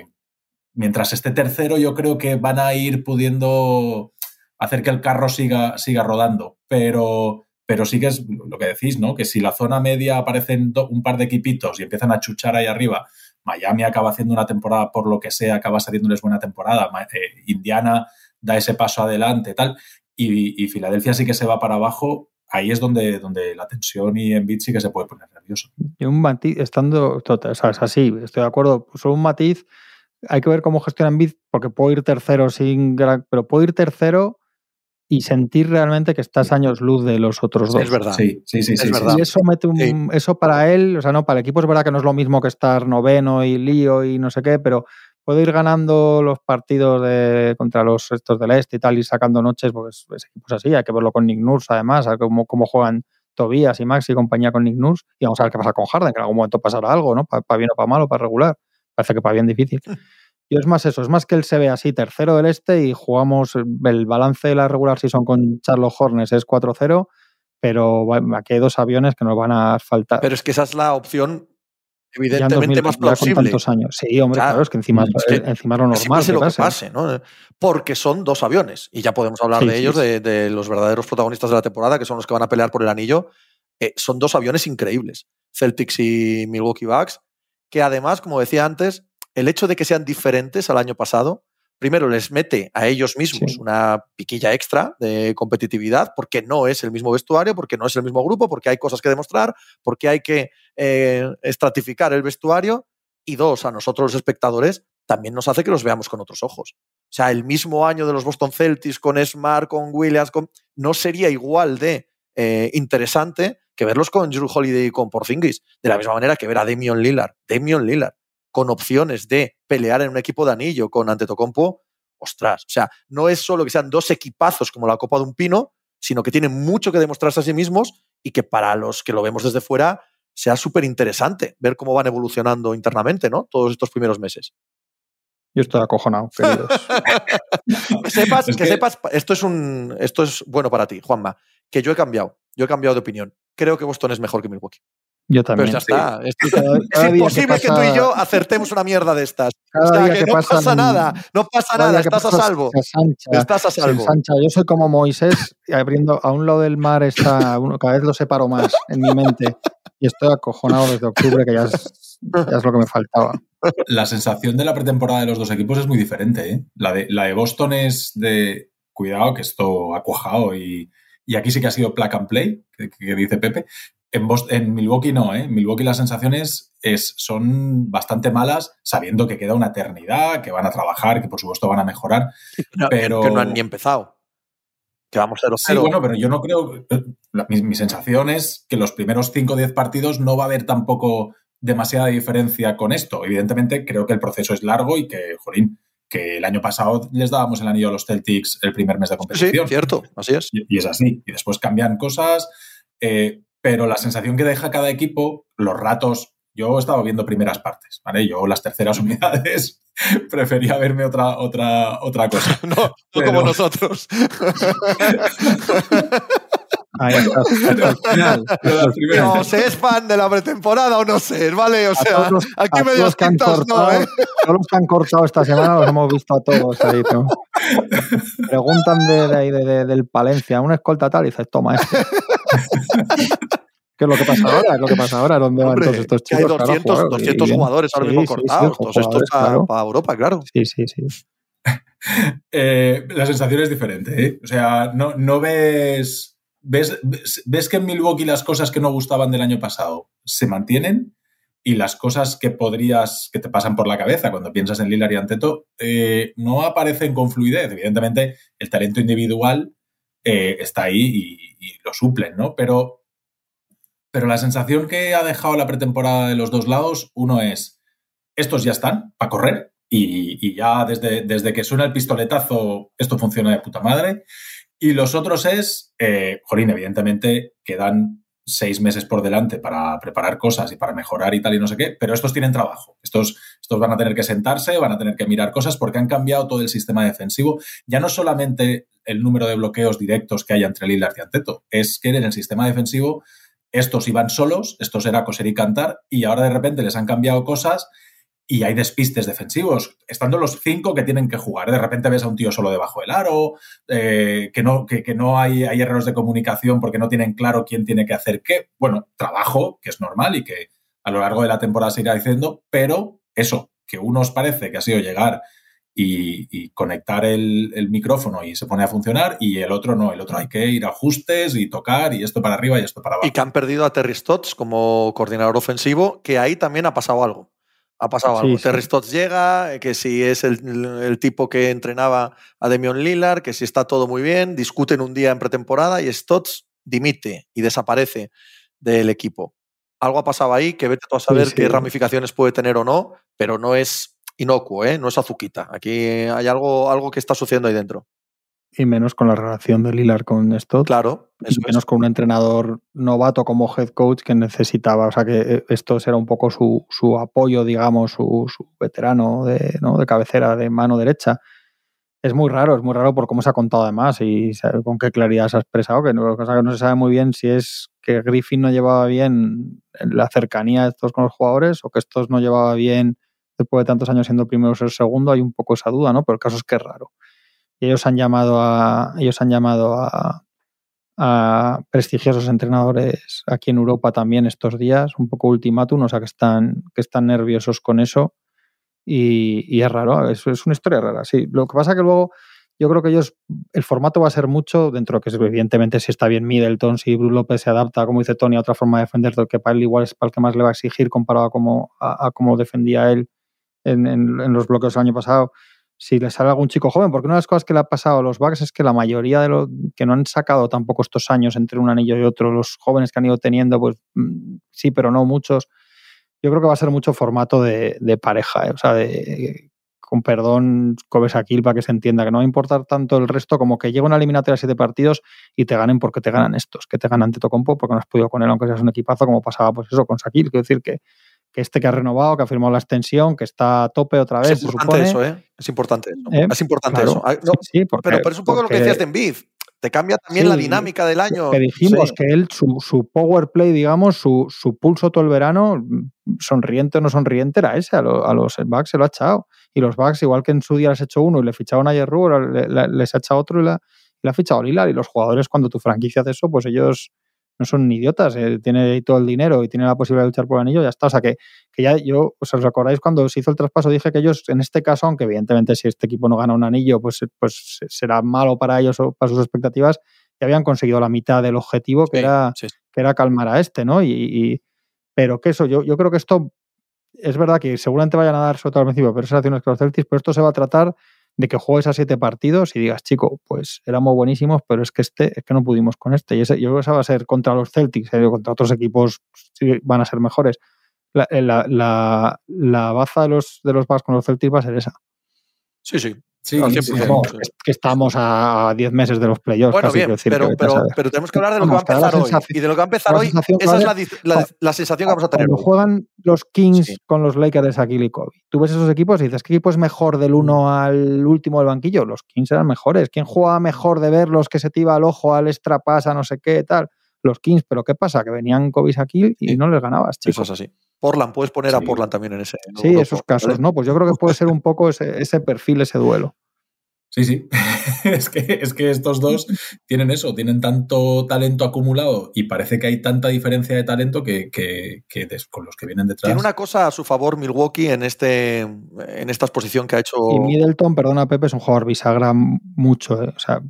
mientras esté tercero, yo creo que van a ir pudiendo hacer que el carro siga, siga rodando. Pero, pero sí que es lo que decís, ¿no? Que si la zona media aparecen un par de equipitos y empiezan a chuchar ahí arriba, Miami acaba haciendo una temporada por lo que sea, acaba saliéndoles buena temporada, eh, Indiana da ese paso adelante, tal, y, Filadelfia sí que se va para abajo, ahí es donde, donde la tensión y en sí que se puede poner nervioso. Y un matiz, estando, total. Así, estoy de acuerdo, solo un matiz, hay que ver cómo gestiona Embiid, porque puedo ir tercero sin gran, pero puedo ir tercero y sentir realmente que estás años luz de los otros dos. Es verdad. Sí, sí, sí. Es verdad. Y eso mete un, eso para él, o sea, no, para el equipo es verdad que no es lo mismo que estar noveno y lío y no sé qué, pero puedo ir ganando los partidos de, contra los estos del este y tal, y sacando noches, pues ese equipo es así, hay que verlo con Nick Nurse además, a ver cómo, cómo juegan Tobías y Max y compañía con Nick Nurse, y vamos a ver qué pasa con Harden, que en algún momento pasará algo, ¿no? Para bien o para mal o para regular. Parece que para bien difícil. Y es más eso, es más que él se ve así, tercero del este y jugamos el balance de la regular season con Charles Hornes es 4-0, pero aquí hay dos aviones que nos van a faltar. Pero es que esa es la opción evidentemente más plausible. años. Sí, hombre, claro, es que encima es, encima lo normal. lo que pase, ¿no? Porque son dos aviones y ya podemos hablar de ellos, de, los verdaderos protagonistas de la temporada, que son los que van a pelear por el anillo. Eh, son dos aviones increíbles, Celtics y Milwaukee Bucks, que además, como decía antes, el hecho de que sean diferentes al año pasado, primero les mete a ellos mismos una piquilla extra de competitividad, porque no es el mismo vestuario, porque no es el mismo grupo, porque hay cosas que demostrar, porque hay que eh, estratificar el vestuario. Y dos, a nosotros los espectadores también nos hace que los veamos con otros ojos. O sea, el mismo año de los Boston Celtics con Smart, con Williams, con... no sería igual de eh, interesante que verlos con Drew Holiday y con Porzingis, de la misma manera que ver a Damian Lillard. Damian Lillard con opciones de pelear en un equipo de anillo con Antetokounmpo, ostras, o sea, no es solo que sean dos equipazos como la Copa de un Pino, sino que tienen mucho que demostrarse a sí mismos y que para los que lo vemos desde fuera sea súper interesante ver cómo van evolucionando internamente, ¿no? Todos estos primeros meses. Yo estoy acojonado, queridos. que sepas, que, sepas, esto es un, esto es bueno para ti, Juanma, que yo he cambiado, yo he cambiado de opinión. Creo que Boston es mejor que Milwaukee. Yo también. Pero ya está. Es, imposible que, tú y yo acertemos una mierda de estas. o sea, que, no pasa nada. No pasa nada. Estás a salvo. estás a salvo. Yo soy como Moisés, abriendo a un lado del mar está. Uno, cada vez lo separo más en mi mente. Y estoy acojonado desde octubre, que ya es, lo que me faltaba. La sensación de la pretemporada de los dos equipos es muy diferente. ¿eh? La, de, la de Boston es de. Cuidado, que esto ha cuajado y, y aquí sí que ha sido plug and play, que dice Pepe, en, Milwaukee no, ¿eh? En Milwaukee las sensaciones es, son bastante malas, sabiendo que queda una eternidad, que van a trabajar, que por supuesto van a mejorar. pero que no han ni empezado. Que vamos a ser Sí, bueno, pero yo no creo. mi, sensación es que los primeros 5 o 10 partidos no va a haber tampoco demasiada diferencia con esto. Evidentemente, creo que el proceso es largo y que, jolín, que el año pasado les dábamos el anillo a los Celtics el primer mes de competición. Sí, cierto, así es. Y, es así. Y después cambian cosas. Eh, pero la sensación que deja cada equipo, los ratos, yo he estado viendo primeras partes, ¿vale? Yo las terceras unidades prefería verme otra, otra, otra cosa. no, no como nosotros. Ahí está. No, se es fan de la pretemporada o no sé, ¿vale? O sea, aquí medio tintos no, ¿eh? Todos los que han cortado esta semana los hemos visto a todos ahí, ¿no? Preguntan de, del Palencia, una escolta tal, y dices, toma este. ¿Qué es lo que pasa ahora? Es lo que pasa ahora. ¿Dónde van todos estos chicos? Hay 200, 200 jugadores ahora mismo cortados. todos estos para, Europa, claro. Sí, sí, sí. eh, la sensación es diferente. ¿eh? O sea, no, no ves, ves, ves. que en Milwaukee las cosas que no gustaban del año pasado se mantienen y las cosas que podrías, que te pasan por la cabeza cuando piensas en Lillard y Anteto, eh, no aparecen con fluidez. Evidentemente, el talento individual eh, está ahí y, lo suplen, ¿no? Pero, pero la sensación que ha dejado la pretemporada de los dos lados, uno es, estos ya están para correr y, ya desde, desde, que suena el pistoletazo esto funciona de puta madre. Y los otros es, eh, Jolín, evidentemente quedan seis meses por delante para preparar cosas y para mejorar y tal y no sé qué, pero estos tienen trabajo. Estos, estos van a tener que sentarse, van a tener que mirar cosas porque han cambiado todo el sistema defensivo. Ya no solamente el número de bloqueos directos que hay entre Lillard y Anteto, es que en el sistema defensivo estos iban solos, estos era coser y cantar, y ahora de repente les han cambiado cosas y hay despistes defensivos, estando los cinco que tienen que jugar. De repente ves a un tío solo debajo del aro, eh, que no, que, no hay, hay, errores de comunicación porque no tienen claro quién tiene que hacer qué. Bueno, trabajo, que es normal y que a lo largo de la temporada se irá diciendo, pero eso, que uno os parece que ha sido llegar y, conectar el, el, micrófono y se pone a funcionar y el otro no, el otro hay que ir a ajustes y tocar y esto para arriba y esto para abajo. Y que han perdido a Terry Stotts como coordinador ofensivo, que ahí también ha pasado algo ha pasado algo. Terry Stotts llega, eh, que si es el, tipo que entrenaba a Demion Lillard, que si está todo muy bien, discuten un día en pretemporada y Stotts dimite y desaparece del equipo. Algo ha pasado ahí que vete a saber qué ramificaciones puede tener o no, pero no es inocuo, ¿eh? no es azuquita. Aquí hay algo, algo que está sucediendo ahí dentro y menos con la relación de Lilar con esto. Claro. Y menos con un entrenador novato como head coach que necesitaba. O sea que eh, esto será un poco su, su apoyo, digamos, su, su, veterano de, ¿no? de cabecera, de mano derecha. Es muy raro, es muy raro por cómo se ha contado además y con qué claridad se ha expresado, que no, que no se sabe muy bien si es que Griffin no llevaba bien la cercanía de estos con los jugadores o que estos no llevaba bien después de tantos años siendo primero o ser segundo, hay un poco esa duda, ¿no? Pero el caso es que es raro ellos han llamado a, ellos han llamado a, prestigiosos entrenadores aquí en Europa también estos días, un poco ultimátum, o sea que están, que están nerviosos con eso. Y, es raro, es, es, una historia rara, sí. Lo que pasa que luego yo creo que ellos, el formato va a ser mucho dentro de que evidentemente si está bien Middleton, si Bruce López se adapta, como dice Tony, a otra forma de defender, que para él igual es para el que más le va a exigir comparado a cómo, a, cómo defendía él en, en, los bloques del año pasado si le sale algún chico joven, porque una de las cosas que le ha pasado a los Bucks es que la mayoría de los que no han sacado tampoco estos años entre un anillo y otro, los jóvenes que han ido teniendo, pues mm, sí, pero no muchos. Yo creo que va a ser mucho formato de, pareja, ¿eh? o sea, de, con perdón, Cobes Aquil, para que se entienda, que no va a importar tanto el resto como que llegue una eliminatoria de siete partidos y te ganen porque te ganan estos, que te ganan Tocompo porque no has podido con él, aunque seas un equipazo, como pasaba pues eso con Sakil. Quiero decir que, que este que ha renovado, que ha firmado la extensión, que está a tope otra vez. Es importante eso, ¿eh? Es importante eso. Eh, es importante eso. Ah, sí, pero, pero, es un poco lo que decías de Envid. Te cambia también la dinámica del año. Que dijimos que él, su, su, power play, digamos, su, su, pulso todo el verano, sonriente o no sonriente, era ese. A, los Bucks se lo ha echado. Y los Bucks, igual que en su día les ha hecho uno y le ficharon a Jerry, les ha echado otro y, la, le ha fichado a Lillard. Y los jugadores, cuando tu franquicia hace eso, pues ellos no son idiotas, eh, tiene todo el dinero y tiene la posibilidad de luchar por el anillo, ya está. O sea que, que ya yo, os recordáis cuando se hizo el traspaso, dije que ellos, en este caso, aunque evidentemente si este equipo no gana un anillo, pues, pues será malo para ellos o para sus expectativas, ya habían conseguido la mitad del objetivo, que, era, que era calmar a este, ¿no? Y, pero que eso, yo, yo creo que esto es verdad que seguramente vayan a dar sobre todo al principio pero relaciones con los Celtics, pero esto se va a tratar de que juegues a siete partidos y digas, chico, pues éramos buenísimos, pero es que este, es que no pudimos con este. Y ese, yo creo que esa va a ser contra los Celtics, eh, contra otros equipos sí van a ser mejores. La, eh, la, la, la baza de los, de los Bucks con los Celtics va a ser esa. Sí, sí. Sí, que estamos a 10 meses de los playoffs. Bueno, bien, pero, pero, tenemos que hablar de lo que va a empezar hoy. Y de lo que va a empezar hoy, esa es la, la, sensación que vamos a tener. Cuando juegan los Kings con los Lakers de y Kobe, tú ves esos equipos y dices, ¿qué equipo es mejor del uno al último del banquillo? Los Kings eran mejores. ¿Quién juega mejor de verlos que se te iba al ojo, al extra pasa, no sé qué, tal? Los Kings, pero ¿qué pasa? Que venían Kobe y y no les ganabas, chicos. Eso es así. Portland, puedes poner a Portland también en ese. sí, esos casos, ¿no? Pues yo creo que puede ser un poco ese, ese perfil, ese duelo. Sí, sí. es, que, es que estos dos tienen eso, tienen tanto talento acumulado y parece que hay tanta diferencia de talento que, que, con los que vienen detrás. Tiene una cosa a su favor Milwaukee en, este, en esta exposición que ha hecho. Y Middleton, perdona Pepe, es un jugador bisagra mucho. ¿eh? O sea,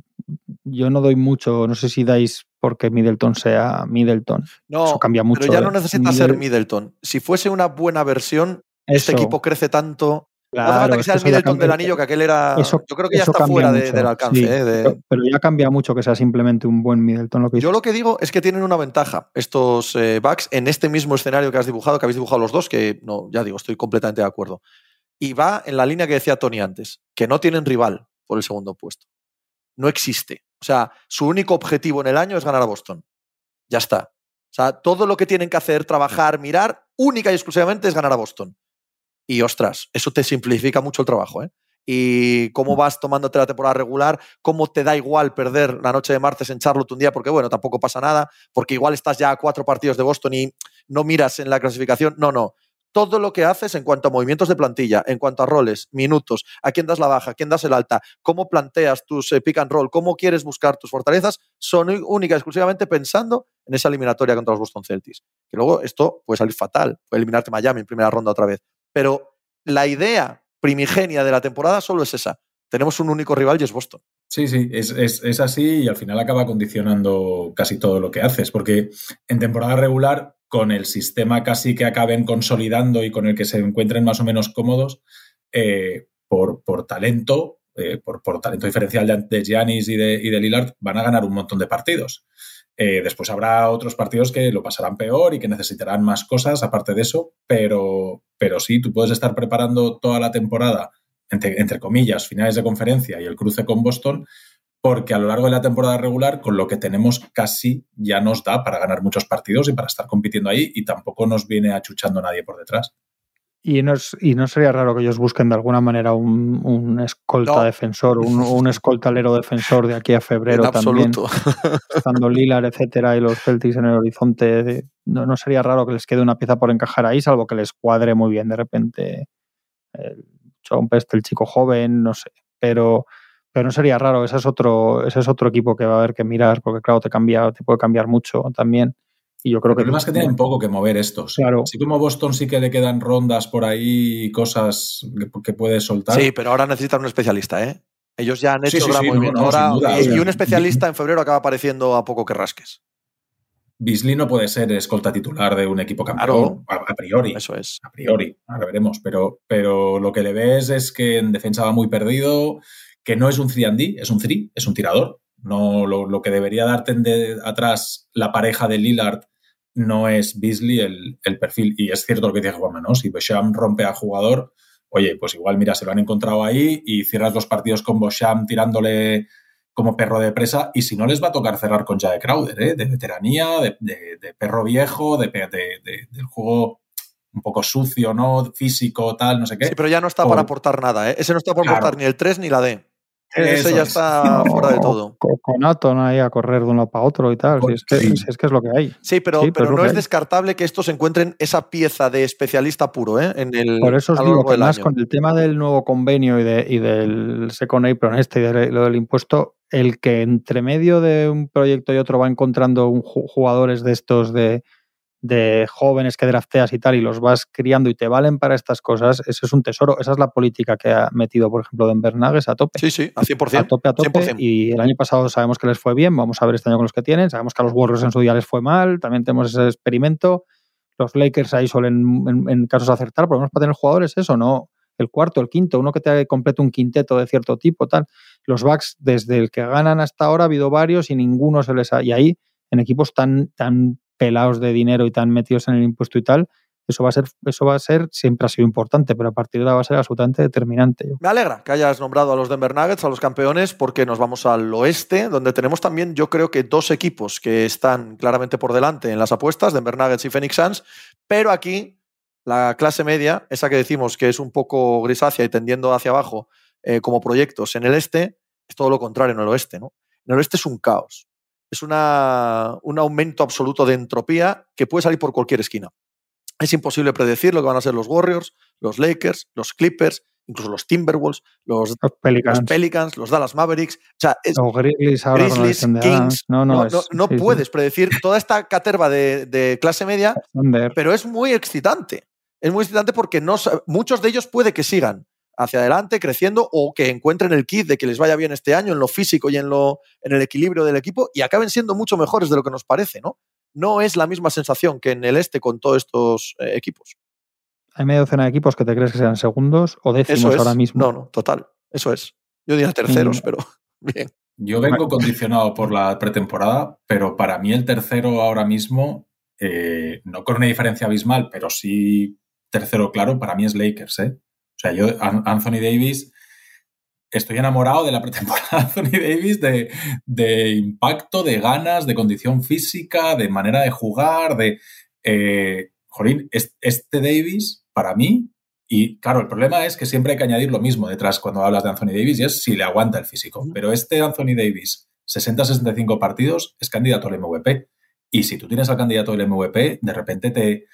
yo no doy mucho, no sé si dais porque Middleton sea Middleton. No, Eso cambia mucho. Pero ya no necesita ser Middleton. Si fuese una buena versión, este equipo crece tanto no hace falta que sea el Middleton del anillo, que aquel era. yo creo que ya está fuera del alcance. ¿eh? pero, ya cambia mucho que sea simplemente un buen Middleton. Lo que yo lo que digo es que tienen una ventaja estos eh, backs en este mismo escenario que has dibujado, que habéis dibujado los dos, que no, ya digo, estoy completamente de acuerdo. Y va en la línea que decía Tony antes, que no tienen rival por el segundo puesto. No existe. O sea, su único objetivo en el año es ganar a Boston. Ya está. O sea, todo lo que tienen que hacer, trabajar, mirar, única y exclusivamente es ganar a Boston. Y ostras, eso te simplifica mucho el trabajo, ¿eh? y cómo vas tomándote la temporada regular, cómo te da igual perder la noche de martes en Charlotte un día, porque bueno, tampoco pasa nada, porque igual estás ya a cuatro partidos de Boston y no miras en la clasificación. No, no todo lo que haces en cuanto a movimientos de plantilla, en cuanto a roles, minutos, a quién das la baja, a quién das el alta, cómo planteas tus eh, pick and roll, cómo quieres buscar tus fortalezas, son únicas exclusivamente pensando en esa eliminatoria contra los Boston Celtics. Que luego esto puede salir fatal, puede eliminarte Miami en primera ronda otra vez. Pero la idea primigenia de la temporada solo es esa. Tenemos un único rival y es Boston. Sí, sí, es, es así y al final acaba condicionando casi todo lo que haces, porque en temporada regular con el sistema casi que acaben consolidando y con el que se encuentren más o menos cómodos, eh, por, por, talento, eh, por, por, talento diferencial de Giannis y de, y de Lillard, van a ganar un montón de partidos. Eh, después habrá otros partidos que lo pasarán peor y que necesitarán más cosas aparte de eso, pero, pero sí, tú puedes estar preparando toda la temporada, entre, entre comillas, finales de conferencia y el cruce con Boston, porque a lo largo de la temporada regular, con lo que tenemos casi ya nos da para ganar muchos partidos y para estar compitiendo ahí y tampoco nos viene achuchando nadie por detrás. Y no, y no sería raro que ellos busquen de alguna manera un, escolta defensor, un, un, escoltalero defensor de aquí a febrero en también. Absoluto. Estando Lilar, etcétera, y los Celtics en el horizonte. No, no, sería raro que les quede una pieza por encajar ahí, salvo que les cuadre muy bien de repente el Chompest, el chico joven, no sé. Pero, pero no sería raro, ese es otro, ese es otro equipo que va a haber que mirar, porque claro, te cambia, te puede cambiar mucho también. Y yo creo que. El problema es que tienen poco que mover estos. Claro. Así como Boston sí que le quedan rondas por ahí, cosas que, puede soltar. Sí, pero ahora necesitan un especialista, ¿eh? Ellos ya han hecho gran movimiento. y, un especialista en febrero acaba apareciendo a poco que rasques. Beasley no puede ser escolta titular de un equipo campeón, a, priori. Eso es. A priori, ahora veremos. Pero, pero lo que le ves es que en defensa va muy perdido, que no es un 3D, es un 3, es un tirador. No, lo, que debería darte de atrás la pareja de Lillard no es Beasley el, perfil. Y es cierto lo que dice Juanma, ¿no? Si Bosham rompe a jugador, oye, pues igual, mira, se lo han encontrado ahí y cierras los partidos con Bosham tirándole como perro de presa. Y si no, les va a tocar cerrar con Jae Crowder, ¿eh? De veteranía, de, perro viejo, de, del juego un poco sucio, ¿no? Físico, tal, no sé qué. Sí, pero ya no está para aportar nada, ¿eh? Ese no está para aportar ni el 3 ni la D. Ese ya está fuera de todo. Con Aton ahí a correr de uno para otro y tal. Si es, que, es, que, es lo que hay. Sí, pero, pero, no es descartable que estos encuentren esa pieza de especialista puro ¿eh? en el. Por eso os digo que más con el tema del nuevo convenio y, de, y del Second Apron este y de lo del impuesto, el que entre medio de un proyecto y otro va encontrando jugadores de estos de de jóvenes que drafteas y tal y los vas criando y te valen para estas cosas, eso es un tesoro. Esa es la política que ha metido, por ejemplo, Denver Nuggets a tope. Sí, sí, a 100%. A tope, a tope. Y el año pasado sabemos que les fue bien, vamos a ver este año con los que tienen. Sabemos que a los Warriors en su día les fue mal, también tenemos ese experimento. Los Lakers ahí suelen, en, casos, acertar, por lo menos para tener jugadores, eso, no el cuarto, el quinto, uno que te complete un quinteto de cierto tipo, tal. Los Bucks, desde el que ganan hasta ahora, ha habido varios y ninguno se les ha. Y ahí, en equipos tan, tan pelados de dinero y tan metidos en el impuesto y tal, eso va a ser, eso va a ser, siempre ha sido importante, pero a partir de ahora va a ser absolutamente determinante. Me alegra que hayas nombrado a los Denver Nuggets, a los campeones, porque nos vamos al oeste, donde tenemos también, yo creo que dos equipos que están claramente por delante en las apuestas, Denver Nuggets y Phoenix Suns, pero aquí la clase media, esa que decimos que es un poco grisácea y tendiendo hacia abajo eh, como proyectos en el este, es todo lo contrario en el oeste, ¿no? En el oeste es un caos es una, un aumento absoluto de entropía que puede salir por cualquier esquina. Es imposible predecir lo que van a ser los Warriors, los Lakers, los Clippers, incluso los Timberwolves, los, Pelicans. los, Dallas Mavericks, o sea, los Grizzlies, Kings. No, no, no, puedes predecir toda esta caterva de, de clase media, pero es muy excitante. Es muy excitante porque no, muchos de ellos puede que sigan hacia adelante, creciendo, o que encuentren el kit de que les vaya bien este año en lo físico y en, lo, en el equilibrio del equipo y acaben siendo mucho mejores de lo que nos parece, ¿no? No es la misma sensación que en el este con todos estos eh, equipos. Hay media docena de equipos que te crees que sean segundos o décimos ahora mismo. No, no, total. Eso es. Yo diría terceros, pero bien. Yo vengo condicionado por la pretemporada, pero para mí el tercero ahora mismo, eh, no con una diferencia abismal, pero sí tercero claro, para mí es Lakers, ¿eh? O sea, yo, Anthony Davis, estoy enamorado de la pretemporada de Anthony Davis, de, de, impacto, de ganas, de condición física, de manera de jugar, de... Eh, Jorín, este Davis, para mí, y claro, el problema es que siempre hay que añadir lo mismo detrás cuando hablas de Anthony Davis y es si le aguanta el físico. Pero este Anthony Davis, 60-65 partidos, es candidato al MVP. Y si tú tienes al candidato del MVP, de repente te,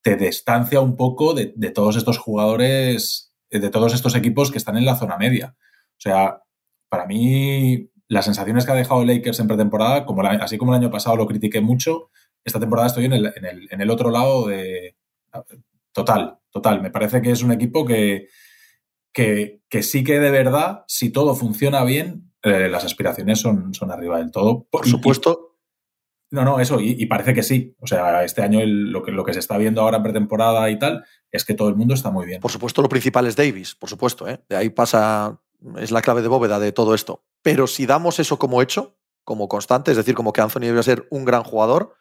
te distancia un poco de, de todos estos jugadores, de todos estos equipos que están en la zona media. O sea, para mí, las sensaciones que ha dejado Lakers en pretemporada, como así como el año pasado lo critiqué mucho, esta temporada estoy en el, en el, en el otro lado de... Total, total. Me parece que es un equipo que, que, que sí que de verdad, si todo funciona bien, eh, las aspiraciones son, son arriba del todo. Por supuesto. No, no, eso, y, parece que sí. O sea, este año lo, que, lo que se está viendo ahora en pretemporada y tal es que todo el mundo está muy bien. Por supuesto, lo principal es Davis, por supuesto. ¿eh? De ahí pasa, es la clave de bóveda de todo esto. Pero si damos eso como hecho, como constante, es decir, como que Anthony debe ser un gran jugador,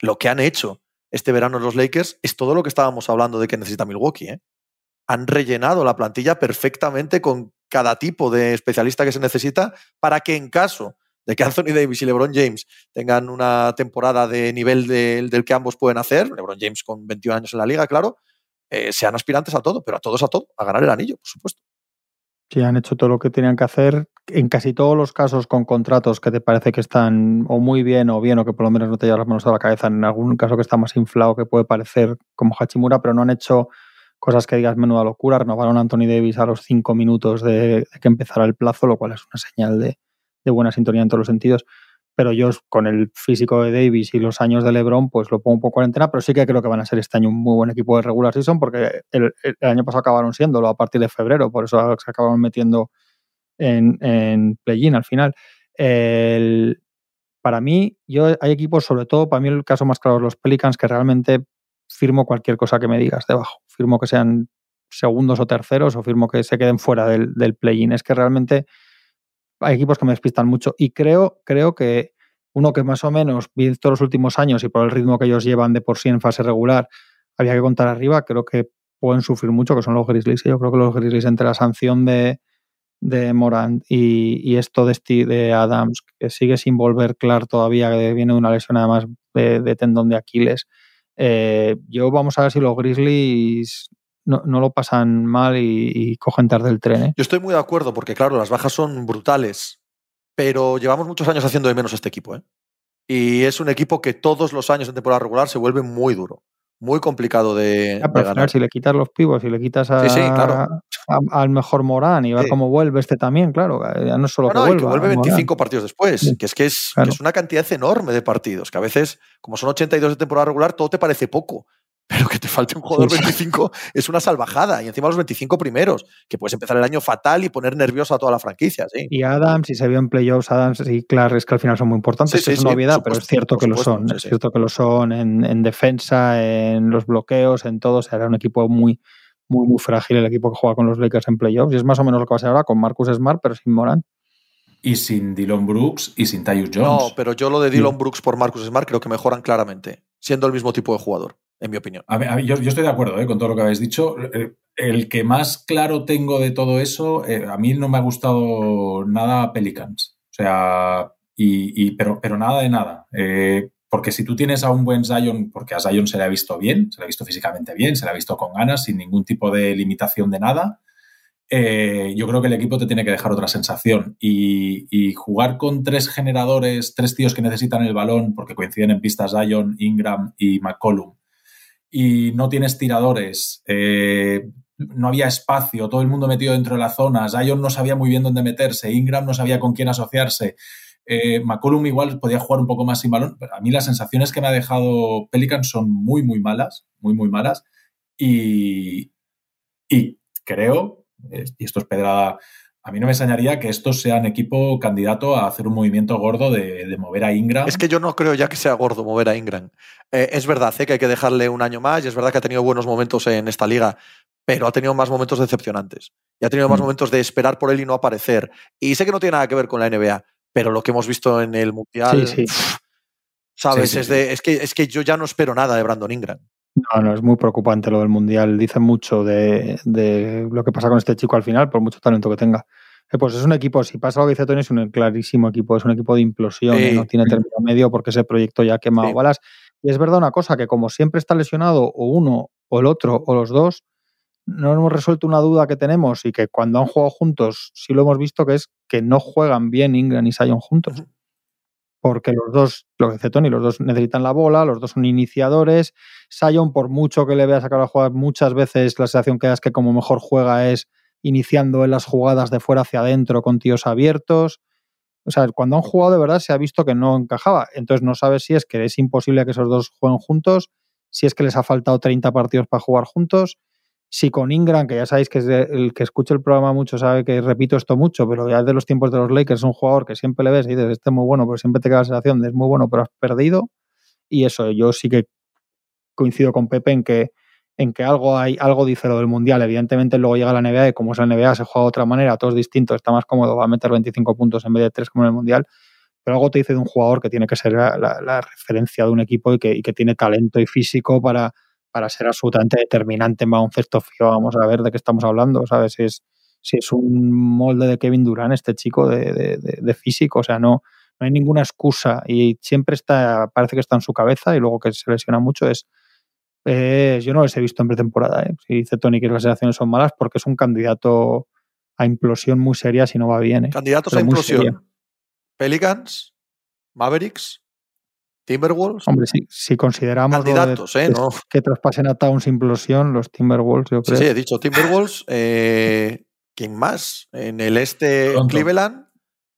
lo que han hecho este verano los Lakers es todo lo que estábamos hablando de que necesita Milwaukee. ¿eh? Han rellenado la plantilla perfectamente con cada tipo de especialista que se necesita para que en caso de que Anthony Davis y LeBron James tengan una temporada de nivel de, del que ambos pueden hacer, LeBron James con 21 años en la liga, claro, eh, sean aspirantes a todo, pero a todos a todo, a ganar el anillo, por supuesto. Sí, han hecho todo lo que tenían que hacer. En casi todos los casos con contratos que te parece que están o muy bien o bien o que por lo menos no te llevas las manos a la cabeza. En algún caso que está más inflado que puede parecer como Hachimura, pero no han hecho cosas que digas menuda locura. Renovaron a Anthony Davis a los cinco minutos de que empezara el plazo, lo cual es una señal de, de buena sintonía en todos los sentidos pero yo con el físico de Davis y los años de LeBron, pues lo pongo un poco en antena, pero sí que creo que van a ser este año un muy buen equipo de regular season, porque el, año pasado acabaron siéndolo a partir de febrero, por eso se acabaron metiendo en, en play-in al final. Para mí, yo hay equipos, sobre todo, para mí el caso más claro es los Pelicans, que realmente firmo cualquier cosa que me digas debajo. Firmo que sean segundos o terceros o firmo que se queden fuera del play-in. Es que realmente hay equipos que me despistan mucho y creo, creo que uno que más o menos, visto los últimos años y por el ritmo que ellos llevan de por sí en fase regular, había que contar arriba, creo que pueden sufrir mucho, que son los Grizzlies. Yo creo que los Grizzlies entre la sanción de, de Morant y, y esto de, Adams, que sigue sin volver claro todavía, que viene de una lesión además de, de tendón de Aquiles. Eh, yo vamos a ver si los Grizzlies no, no, lo pasan mal y, y cogen tarde el tren. ¿eh? Yo estoy muy de acuerdo porque, claro, las bajas son brutales, pero llevamos muchos años haciendo de menos este equipo. ¿eh? Y es un equipo que todos los años en temporada regular se vuelve muy duro, muy complicado de, ya, de ganar. Si le quitas los pibos, si le quitas a, sí, sí, claro. a, al mejor Morán y ver sí. cómo vuelve este también, claro, ya no solo que, vuelva, que vuelve 25 Morán. partidos después, que, es que, es, claro. que es una cantidad enorme de partidos, que a veces, como son 82 de temporada regular, todo te parece poco pero que te falte un jugador sí, 25 sí. es una salvajada. Y encima los 25 primeros, que puedes empezar el año fatal y poner nervioso a toda la franquicia. ¿sí? Y Adams, si se vio en playoffs, Adams y Clark es que al final son muy importantes. Sí, es una novedad, pero es cierto que lo son. es cierto que lo son en, en, defensa, en los bloqueos, en todo. O sea, era un equipo muy, muy, muy frágil el equipo que juega con los Lakers en playoffs. Y es más o menos lo que va a ser ahora con Marcus Smart, pero sin Morant. Y sin Dylan Brooks y sin Tyus Jones. No, pero yo lo de Dylan Brooks por Marcus Smart creo que mejoran claramente, siendo el mismo tipo de jugador en mi opinión. Yo, estoy de acuerdo eh, con todo lo que habéis dicho. El que más claro tengo de todo eso, eh, a mí no me ha gustado nada Pelicans. O sea, y, pero, pero nada de nada. Eh, porque si tú tienes a un buen Zion, porque a Zion se le ha visto bien, se le ha visto físicamente bien, se le ha visto con ganas, sin ningún tipo de limitación de nada, eh, yo creo que el equipo te tiene que dejar otra sensación. Y, y, jugar con tres generadores, tres tíos que necesitan el balón, porque coinciden en pistas Zion, Ingram y McCollum, y no tienes tiradores, eh, no había espacio, todo el mundo metido dentro de la zona, Zion no sabía muy bien dónde meterse, Ingram no sabía con quién asociarse, eh, McCollum igual podía jugar un poco más sin balón, pero a mí las sensaciones que me ha dejado Pelican son muy, muy malas, muy, muy malas, y, y creo, y esto es pedrada, a mí no me extrañaría que estos sean equipo candidato a hacer un movimiento gordo de, de, mover a Ingram. Es que yo no creo ya que sea gordo mover a Ingram. Eh, es verdad ¿eh? que hay que dejarle un año más y es verdad que ha tenido buenos momentos en esta liga, pero ha tenido más momentos decepcionantes. Y ha tenido mm. más momentos de esperar por él y no aparecer. Y sé que no tiene nada que ver con la NBA, pero lo que hemos visto en el Mundial, sí, sí. Pff, ¿sabes? Sí, es, de, es, que, es que yo ya no espero nada de Brandon Ingram. No, no, es muy preocupante lo del Mundial. Dice mucho de, de, lo que pasa con este chico al final, por mucho talento que tenga. Eh, pues es un equipo, si pasa lo que dice Tony, es un clarísimo equipo, es un equipo de implosión, ¿eh? no tiene término medio porque ese proyecto ya ha quemado balas. Y es verdad una cosa, que como siempre está lesionado o uno o el otro o los dos, no hemos resuelto una duda que tenemos y que cuando han jugado juntos sí lo hemos visto, que es que no juegan bien Ingram y Sion juntos. Porque los dos, lo que dice Tony, los dos necesitan la bola, los dos son iniciadores. Sion, por mucho que le veas sacar a jugar, muchas veces la sensación que es que como mejor juega es iniciando en las jugadas de fuera hacia adentro con tíos abiertos. O sea, cuando han jugado de verdad se ha visto que no encajaba. Entonces no sabes si es que es imposible que esos dos jueguen juntos, si es que les ha faltado 30 partidos para jugar juntos, si con Ingram, que ya sabéis que es el que escucha el programa mucho sabe que repito esto mucho, pero ya de los tiempos de los Lakers es un jugador que siempre le ves y dices, este es muy bueno, pero siempre te queda la sensación de es muy bueno, pero has perdido. Y eso, yo sí que coincido con Pepe en que en que algo hay, algo dice lo del mundial. Evidentemente, luego llega la NBA y como es la NBA, se juega de otra manera, todos distintos, está más cómodo, va a meter 25 puntos en vez de 3 como en el mundial. Pero algo te dice de un jugador que tiene que ser la, referencia de un equipo y que, tiene talento y físico para, para ser absolutamente determinante en baloncesto fío. Vamos a ver de qué estamos hablando, ¿sabes? Si es, si es un molde de Kevin Durant, este chico de, de físico, o sea, no, no hay ninguna excusa y siempre está, parece que está en su cabeza y luego que se lesiona mucho es eh, yo no les he visto en pretemporada. ¿eh? Si dice Tony que las sensaciones son malas, porque es un candidato a implosión muy seria si no va bien. ¿eh? Candidatos a implosión. Pelicans, Mavericks, Timberwolves. Hombre, si, consideramos Candidatos, ¿eh? No. que traspasen a Towns implosión, los Timberwolves, yo creo. Sí, he dicho Timberwolves. Eh, ¿Quién más? En el este, Cleveland,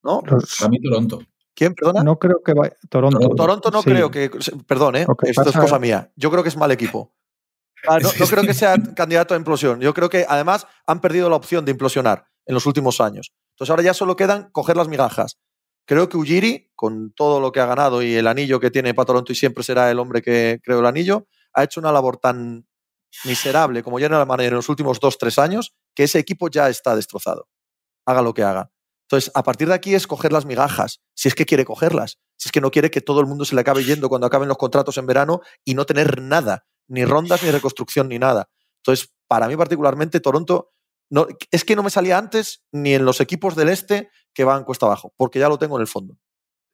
¿no? Para mí, Toronto. ¿Quién, perdona? No creo que vaya. Toronto. Toronto no creo que. Perdón, ¿eh? Esto es cosa mía. Yo creo que es mal equipo. Ah, no, creo que sea candidato a implosión. Yo creo que además han perdido la opción de implosionar en los últimos años. Entonces ahora ya solo quedan coger las migajas. Creo que Ujiri, con todo lo que ha ganado y el anillo que tiene para Toronto y siempre será el hombre que creó el anillo, ha hecho una labor tan miserable como la manera en los últimos dos, tres años, que ese equipo ya está destrozado. Haga lo que haga. Entonces, a partir de aquí es coger las migajas, si es que quiere cogerlas, si es que no quiere que todo el mundo se le acabe yendo cuando acaben los contratos en verano y no tener nada, ni rondas, ni reconstrucción, ni nada. Entonces, para mí particularmente, Toronto, no, es que no me salía antes ni en los equipos del este que van cuesta abajo, porque ya lo tengo en el fondo.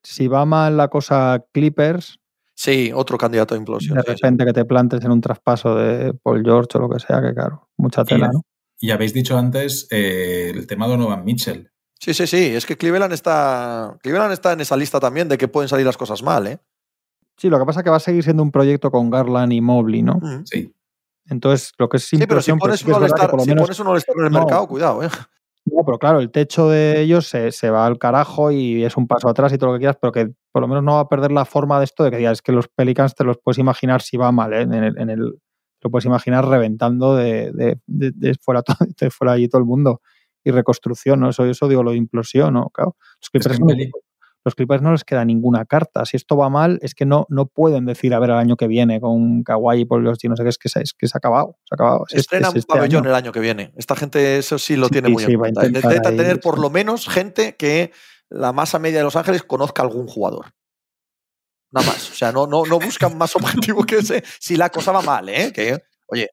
Si va mal la cosa Clippers. Sí, otro candidato a implosión. De repente que te plantes en un traspaso de Paul George o lo que sea, que claro, mucha tela, ¿no? Y habéis dicho antes eh, el tema de Donovan Mitchell. Sí, sí, sí. Es que Cleveland está, Cleveland está en esa lista también de que pueden salir las cosas mal, ¿eh? Sí, lo que pasa es que va a seguir siendo un proyecto con Garland y Mobley, ¿no? Sí. Entonces, lo que es Sí, pero si pones, uno, en el mercado, cuidado, ¿eh? No, pero claro, el techo de ellos se, va al carajo y es un paso atrás y todo lo que quieras, pero que por lo menos no va a perder la forma de esto de que digas es que los Pelicans te los puedes imaginar si va mal, ¿eh? En el, en el lo puedes imaginar reventando de, de, de, fuera, de fuera allí todo el mundo y reconstrucción, ¿no? Eso, eso digo lo de implosión, ¿no? Claro. Los Clippers, no, los Clippers, no, les queda ninguna carta. Si esto va mal, es que no, no pueden decir, a ver, el año que viene con Kawhi y por los no sé qué, es que, es que se ha acabado. Se ha acabado. Estrena un este pabellón el año que viene. Esta gente eso sí lo tiene muy en cuenta. Intenta tener por lo menos gente que la masa media de Los Ángeles conozca algún jugador. Nada más. O sea, no, no, no buscan más objetivo que ese si la cosa va mal, ¿eh? Que, oye,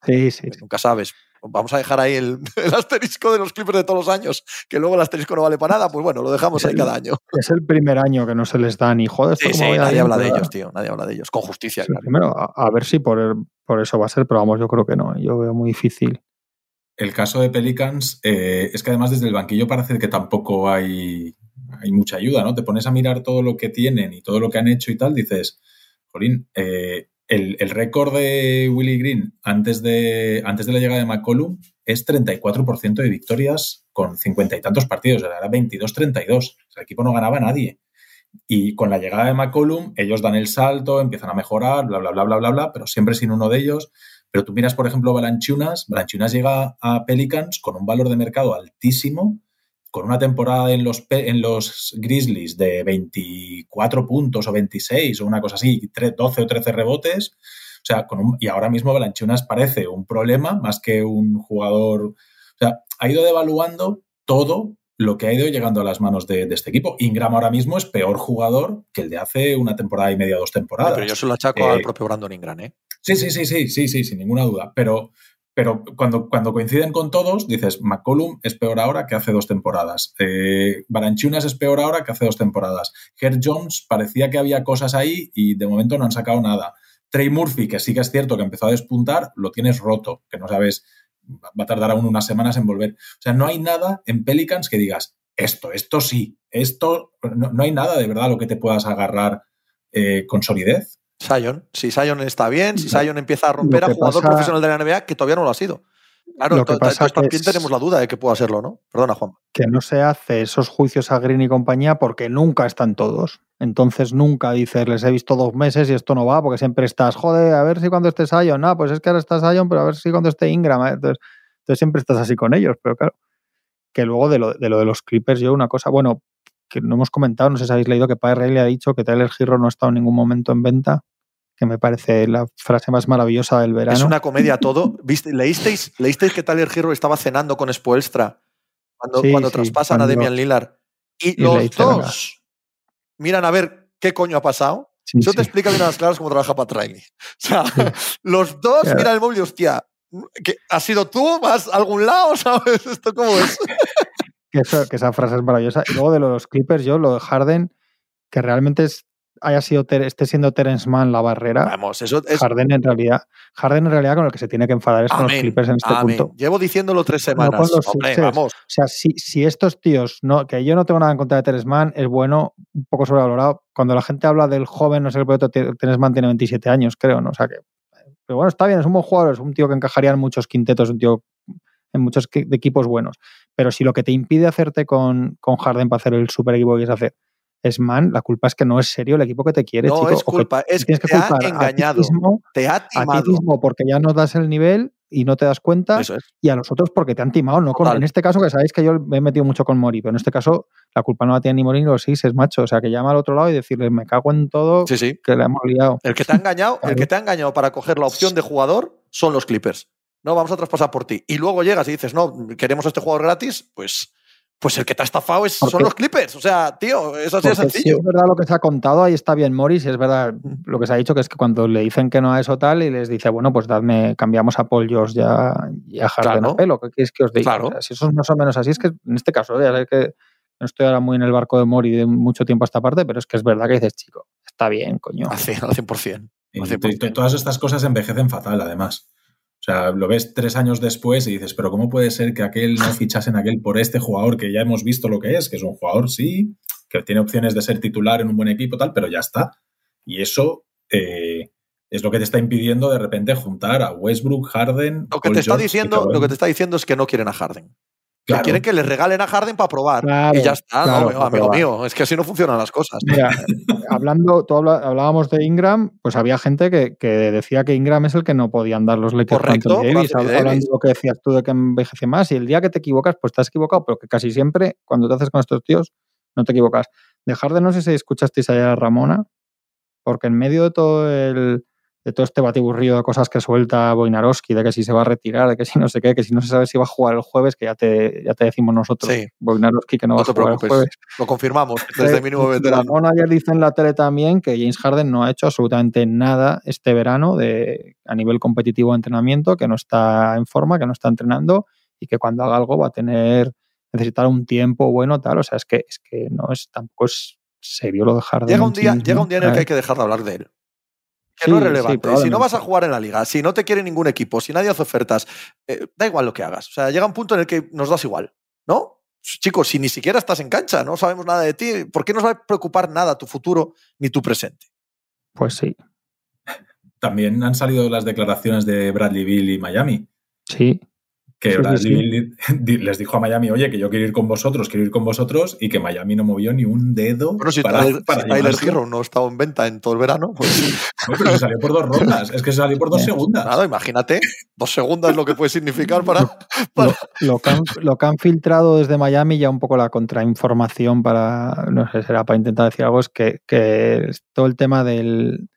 nunca sabes vamos a dejar ahí el, asterisco de los Clippers de todos los años, que luego el asterisco no vale para nada, pues bueno, lo dejamos ahí cada año. Es el primer año que no se les da ni joder. Sí, sí, nadie habla de ellos, tío, nadie habla de ellos, con justicia. Primero, a, ver si por, por eso va a ser, pero vamos, yo creo que no, yo veo muy difícil. El caso de Pelicans eh, es que además desde el banquillo parece que tampoco hay, hay mucha ayuda, ¿no? Te pones a mirar todo lo que tienen y todo lo que han hecho y tal, dices, Jolín, eh, el, récord de Willy Green antes de, antes de la llegada de McCollum es 34% de victorias con cincuenta y tantos partidos, era 22-32. el equipo no ganaba a nadie. Y con la llegada de McCollum, ellos dan el salto, empiezan a mejorar, bla, bla, bla, bla, bla, bla, pero siempre sin uno de ellos. Pero tú miras, por ejemplo, Balanchunas. Balanchunas llega a Pelicans con un valor de mercado altísimo con una temporada en los, en los Grizzlies de 24 puntos o 26 o una cosa así, 12 o 13 rebotes, o sea, con y ahora mismo Balanchunas parece un problema más que un jugador, o sea, ha ido devaluando todo lo que ha ido llegando a las manos de, este equipo. Ingram ahora mismo es peor jugador que el de hace una temporada y media, dos temporadas. Pero yo se lo achaco al eh, propio Brandon Ingram, ¿eh? Sí, sí, sí, sí, sí, sí, sin ninguna duda. Pero, pero cuando, cuando coinciden con todos, dices, McCollum es peor ahora que hace dos temporadas. Eh, Baranchunas es peor ahora que hace dos temporadas. Herr Jones parecía que había cosas ahí y de momento no han sacado nada. Trey Murphy, que sí que es cierto que empezó a despuntar, lo tienes roto, que no sabes, va a tardar aún unas semanas en volver. O sea, no hay nada en Pelicans que digas, esto, esto sí, esto, no, hay nada de verdad lo que te puedas agarrar eh, con solidez. Sion, si Sion está bien, si Sion empieza a romper a jugador profesional de la NBA, que todavía no lo ha sido. Claro, lo que pasa también tenemos la duda de que pueda serlo, ¿no? Perdona, Juan. Que no se hace esos juicios a Green y compañía porque nunca están todos. Entonces nunca dices, les he visto dos meses y esto no va, porque siempre estás, joder, a ver si cuando esté Sion, no, pues es que ahora está Sion, pero a ver si cuando esté Ingram. ¿eh? Entonces, entonces siempre estás así con ellos, pero claro. Que luego de lo de, lo de los Clippers, yo una cosa, bueno, que no hemos comentado, no sé si habéis leído que Padre le ha dicho que Tyler Giro no ha estado en ningún momento en venta que me parece la frase más maravillosa del verano. Es una comedia todo. ¿Viste, ¿Leísteis, ¿Leísteis que Tyler Hero estaba cenando con Spoelstra cuando, cuando traspasan a Demian Lillard? Y los dos miran a ver qué coño ha pasado. Eso te explica bien a las claras cómo trabaja Pat Riley. O sea, los dos miran el móvil y hostia, ¿que ¿has sido tú? ¿Vas a algún lado? ¿Sabes? ¿Esto cómo es? que, que esa frase es maravillosa. Y luego de los Clippers, yo, lo de Harden, que realmente es haya sido esté siendo Terence Mann la barrera. Vamos, eso es. Harden en realidad, Harden en realidad con el que se tiene que enfadar es con los Clippers en este punto. Llevo diciéndolo tres semanas. vamos. O sea, si, si, estos tíos, no, que yo no tengo nada en contra de Terence Mann, es bueno, un poco sobrevalorado. Cuando la gente habla del joven, no sé el proyecto, Terence Mann tiene 27 años, creo, ¿no? O sea que. Pero bueno, está bien, es un buen jugador, es un tío que encajaría en muchos quintetos, un tío en muchos equipos buenos. Pero si lo que te impide hacerte con, con Harden para hacer el super equipo que quieres hacer es man, la culpa es que no es serio el equipo que te quiere, no es culpa, es que, te ha engañado. te ha timado. A ti mismo porque ya no das el nivel y no te das cuenta. Y a los otros porque te han timado. No en este caso, que sabéis que yo me he metido mucho con Mori, pero en este caso la culpa no la tiene ni Mori ni los seis, es macho. O sea, que llama al otro lado y decirle, me cago en todo, que le hemos liado. El que te ha engañado, el que te ha engañado para coger la opción de jugador son los Clippers. No, vamos a traspasar por ti. Y luego llegas y dices, no, queremos a este jugador gratis, pues pues el que te ha estafado es, son los Clippers. O sea, tío, eso así de sencillo. es verdad lo que se ha contado, ahí está bien Morris, es verdad lo que se ha dicho, que es que cuando le dicen que no a eso tal y les dice, bueno, pues dadme, cambiamos a Paul George ya, y a Harden claro. pelo, ¿qué quieres que os diga? Claro. si eso es más o menos así, es que en este caso, ya sé que no estoy ahora muy en el barco de Mori de mucho tiempo a esta parte, pero es que es verdad que dices, chico, está bien, coño. Al 100%. Al 100%. Y todas estas cosas envejecen fatal, además. O sea, lo ves tres años después y dices, pero ¿cómo puede ser que aquel no fichasen aquel por este jugador que ya hemos visto lo que es? Que es un jugador, sí, que tiene opciones de ser titular en un buen equipo, tal, pero ya está. Y eso eh, es lo que te está impidiendo de repente juntar a Westbrook, Harden. Lo que, te está diciendo, lo que te está diciendo es que no quieren a Harden. Quieren que les regalen a Harden para probar. y ya está, amigo mío. Es que así no funcionan las cosas. Mira, hablando, tú hablábamos de Ingram, pues había gente que, decía que Ingram es el que no podían dar los Lakers Correcto, Davis, hablando de lo que decías tú de que envejece más. Y el día que te equivocas, pues estás equivocado, pero que casi siempre, cuando te haces con estos tíos, no te equivocas. De Harden, no sé si escuchasteis ayer a Ramona, porque en medio de todo el de todo este batiburrillo de cosas que suelta Boinarowski, de que si se va a retirar, de que si no sé qué, que si no se sabe si va a jugar el jueves, que ya te, ya te decimos nosotros, sí. que no, va a jugar el jueves. Lo confirmamos desde mínimo veterano. Ramón ayer dice en la tele también que James Harden no ha hecho absolutamente nada este verano de, a nivel competitivo de entrenamiento, que no está en forma, que no está entrenando y que cuando haga algo va a tener necesitar un tiempo bueno, tal. O sea, es que, es que no es tampoco es serio lo de Harden. Llega un día, llega un día en el que hay que dejar de hablar de él que no es relevante. si no vas a jugar en la liga, si no te quiere ningún equipo, si nadie hace ofertas, eh, da igual lo que hagas. O sea, llega un punto en el que nos das igual, ¿no? Chicos, si ni siquiera estás en cancha, no sabemos nada de ti, ¿por qué nos va a preocupar nada tu futuro ni tu presente? Pues sí. También han salido las declaraciones de Bradley Bill y Miami. Sí que les dijo a Miami, oye, que yo quiero ir con vosotros, quiero ir con vosotros, y que Miami no movió ni un dedo. Pero si para, Tyler, Hero no estaba en venta en todo el verano, pues... pero se salió por dos rondas, es que se salió por dos segundas. Nada, imagínate, dos segundas lo que puede significar para... Lo, que han, lo, que han, filtrado desde Miami, ya un poco la contrainformación para, no sé, será para intentar decir algo, es que, que todo el tema del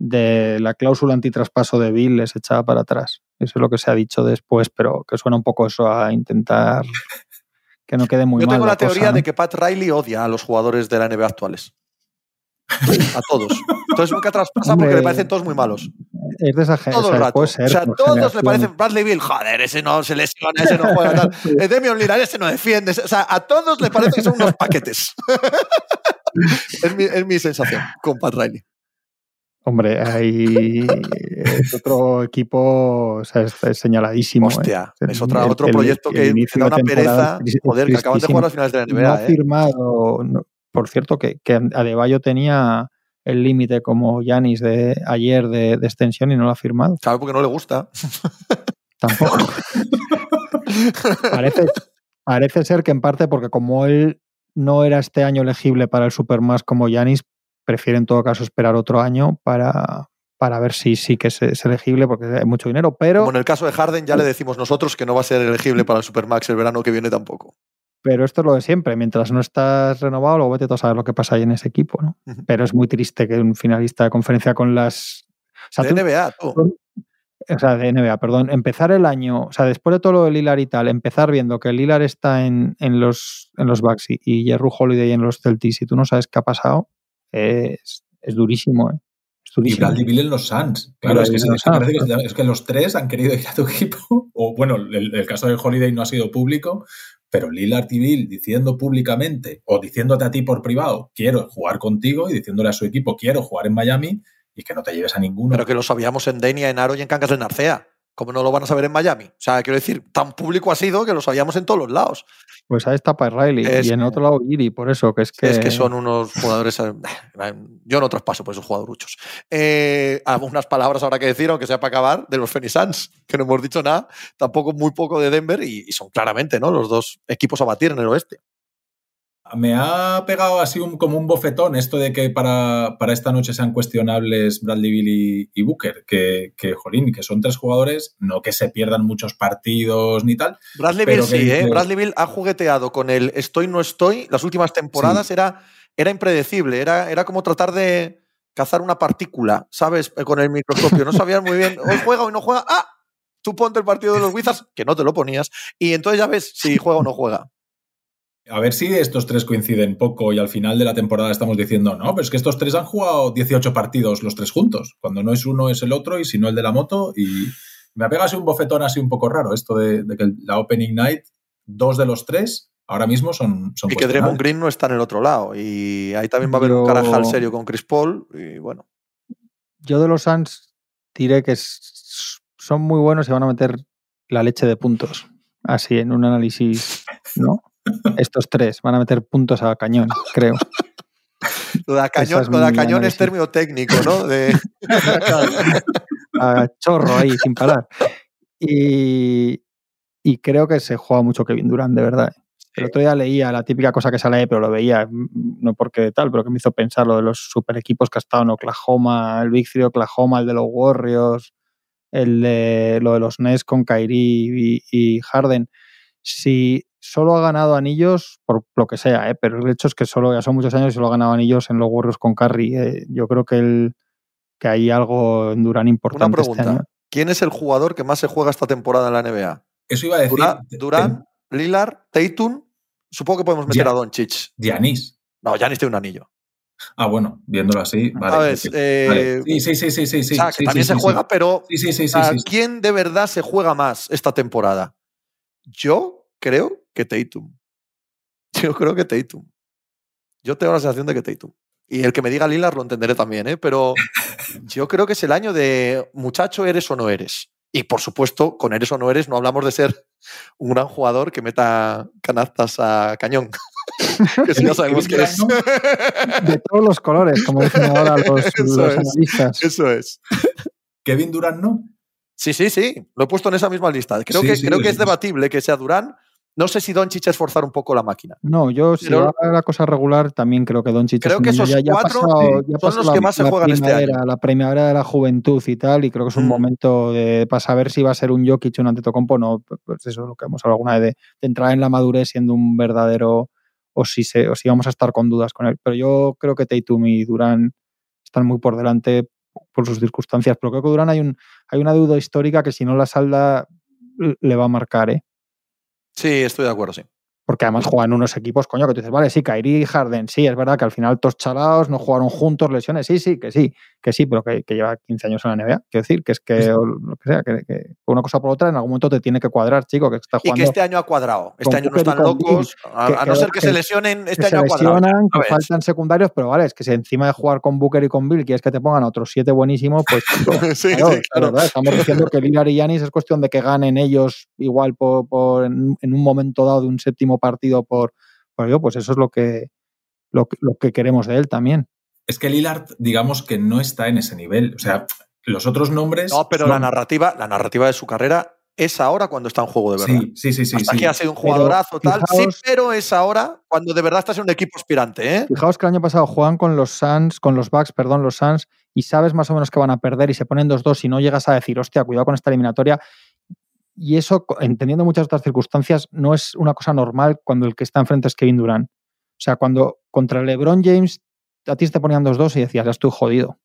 de la cláusula antitraspaso de Bill les echaba para atrás. Eso es lo que se ha dicho después, pero que suena un poco eso a intentar que no quede muy mal. Yo tengo la, teoría de que Pat Riley odia a los jugadores de la NBA actuales. a todos. Entonces nunca traspasa porque le parecen todos muy malos. es de esa gente. Todo el rato. o sea, todos le parecen Bradley Bill, joder, ese no se lesiona, ese no juega tal. Demion Lillard, ese no defiende. O sea, a todos le parece que son unos paquetes. es, mi, es mi sensación con Pat Riley. Hombre, hay otro equipo o sea, es, señaladísimo. ¿eh? Hostia, es otra, otro proyecto que da una pereza. Joder, que acaban de jugar las finales de la NBA. No ha ¿eh? firmado, por cierto, que, que Adebayo tenía el límite como Yanis de ayer de, de, extensión y no lo ha firmado. Claro, porque no le gusta. Tampoco. parece, parece ser que en parte porque como él no era este año elegible para el Supermax como Yanis, prefiere en todo caso esperar otro año para, para ver si sí que es, elegible, porque hay mucho dinero, pero... Como en el caso de Harden ya le decimos nosotros que no va a ser elegible para el Supermax el verano que viene tampoco. Pero esto es lo de siempre, mientras no estás renovado, luego vete a saber lo que pasa ahí en ese equipo, ¿no? Pero es muy triste que un finalista de conferencia con las... O sea, de NBA, tú. O sea, de NBA, perdón. Empezar el año, o sea, después de todo lo de Lilar y tal, empezar viendo que Lilar está en, en los, en los Bucks y Jerry Holiday en los Celtics y tú no sabes qué ha pasado, es, es durísimo, ¿eh? Y Bradley Bill en los Suns. Claro, es que, es, que, los tres han querido ir a tu equipo. O bueno, el, caso de Holiday no ha sido público, pero Lillard y Bill diciendo públicamente o diciéndote a ti por privado, quiero jugar contigo y diciéndole a su equipo, quiero jugar en Miami y que no te lleves a ninguno. Pero que lo sabíamos en Denia, en Aro y en Cancas de Narcea. ¿Cómo no lo van a saber en Miami? O sea, quiero decir, tan público ha sido que lo sabíamos en todos los lados. Pues ahí está Pat Riley y en otro lado Giri, por eso, que es que... Es que son unos jugadores... Eh, yo no traspaso por esos jugadoruchos. Eh, algunas palabras ahora que decir, aunque sea para acabar, de los Phoenix Suns, que no hemos dicho nada, tampoco muy poco de Denver y, y son claramente ¿no? los dos equipos a batir en el oeste me ha pegado así un, como un bofetón esto de que para, para esta noche sean cuestionables Bradley Bill y, Booker, que, que, jolín, que son tres jugadores, no que se pierdan muchos partidos ni tal. Bradley Bill sí, ¿eh? Bradley Bill ha jugueteado con el estoy, no estoy. Las últimas temporadas era, era impredecible, era, era como tratar de cazar una partícula, ¿sabes? Con el microscopio. No sabías muy bien, hoy juega, hoy no juega. ¡Ah! Tú ponte el partido de los Wizards, que no te lo ponías, y entonces ya ves si juega o no juega a ver si estos tres coinciden poco y al final de la temporada estamos diciendo, no, pero es que estos tres han jugado 18 partidos los tres juntos. Cuando no es uno es el otro y si no el de la moto. Y me apega así un bofetón así un poco raro esto de, que la Opening Night, dos de los tres ahora mismo son... son y que Draymond Green no está en el otro lado. Y ahí también va a haber un carajal serio con Chris Paul. Y bueno. Yo de los Suns diré que son muy buenos y van a meter la leche de puntos. Así, en un análisis, ¿no? Estos tres van a meter puntos a cañón, creo. Lo de cañón, cañón es término técnico, ¿no? De... a chorro ahí, sin parar. Y, y, creo que se juega mucho Kevin Durant, de verdad. El otro día leía la típica cosa que sale pero lo veía, no porque tal, pero que me hizo pensar lo de los super equipos que ha estado en Oklahoma, el Big Three Oklahoma, el de los Warriors, el de lo de los Nets con Kyrie y, y Harden. Si solo ha ganado anillos por lo que sea, ¿eh? pero el hecho es que solo ya son muchos años y solo ha ganado anillos en los Warriors con Curry. ¿eh? Yo creo que, el, que hay algo en Durán importante. Una este pregunta. ¿Quién es el jugador que más se juega esta temporada en la NBA? Eso iba a decir. Durán, Lillard, Tatum. Supongo que podemos meter a Doncic. Giannis. No, Giannis tiene un anillo. Ah, bueno, viéndolo así. Vale, eh, Sí, sí, sí, sí, sí. O sea, que también se juega, pero. Sí, sí, sí, ¿Quién de verdad se juega más esta temporada? Yo creo que Tatum. Yo creo que Tatum. Yo tengo la sensación de que Tatum. Y el que me diga Lillard lo entenderé también, ¿eh? pero yo creo que es el año de muchacho, eres o no eres. Y por supuesto, con eres o no eres, no hablamos de ser un gran jugador que meta canastas a cañón. que si ya sabemos que es. De todos los colores, como dicen ahora los, eso analistas. Eso es. Kevin Durant no. Sí, sí, sí. Lo he puesto en esa misma lista. Creo que, creo que es debatible que sea Durant no sé si Doncic es forzar un poco la máquina. No, yo si va la cosa regular también creo que Doncic creo que esos ya, cuatro son los que más se juegan este año. La primavera de la juventud y tal, y creo que es un mm. momento de, para saber si va a ser un Jokic o un Antetokounmpo, no, pues eso es lo que hemos hablado alguna vez, de, entrar en la madurez siendo un verdadero, o si, se, o si vamos a estar con dudas con él. Pero yo creo que Tatum y Durán están muy por delante por sus circunstancias, pero creo que Durán hay, un, hay una duda histórica que si no la salda le va a marcar, ¿eh? Sí, estoy de acuerdo, sí. Porque además juegan unos equipos, coño, que tú dices, vale, sí, Kairi y Harden, sí, es verdad que al final todos chalados, no jugaron juntos, lesiones, sí, sí, que sí, que sí, pero que, lleva 15 años en la NBA. Quiero decir, que es que, lo que sea, que, una cosa por otra en algún momento te tiene que cuadrar, chico, que está jugando. Y que este año ha cuadrado. Este año no están locos, a, no ser que, se lesionen, este año ha cuadrado. Que faltan secundarios, pero vale, es que si encima de jugar con Booker y con Bill quieres que te pongan a otros siete buenísimos, pues. sí, claro, sí, claro. Estamos diciendo que Lillard y Yanis es cuestión de que ganen ellos igual por, en, un momento dado de un séptimo partido por, por pues eso es lo que, lo, que queremos de él también. Es que Lillard, digamos que no está en ese nivel. O sea, los otros nombres. No, pero la narrativa, la narrativa de su carrera es ahora cuando está en juego de verdad. Sí, sí, sí. Hasta sí, aquí ha sido un jugadorazo, tal. sí, pero es ahora cuando de verdad estás en un equipo aspirante. ¿eh? Fijaos que el año pasado juegan con los Suns, con los Bucks, perdón, los Suns, y sabes más o menos que van a perder y se ponen 2-2 y no llegas a decir, hostia, cuidado con esta eliminatoria. Y eso, entendiendo muchas otras circunstancias, no es una cosa normal cuando el que está enfrente es Kevin Durant. O sea, cuando contra LeBron James a ti te ponían 2-2 y decías, ya estoy jodido.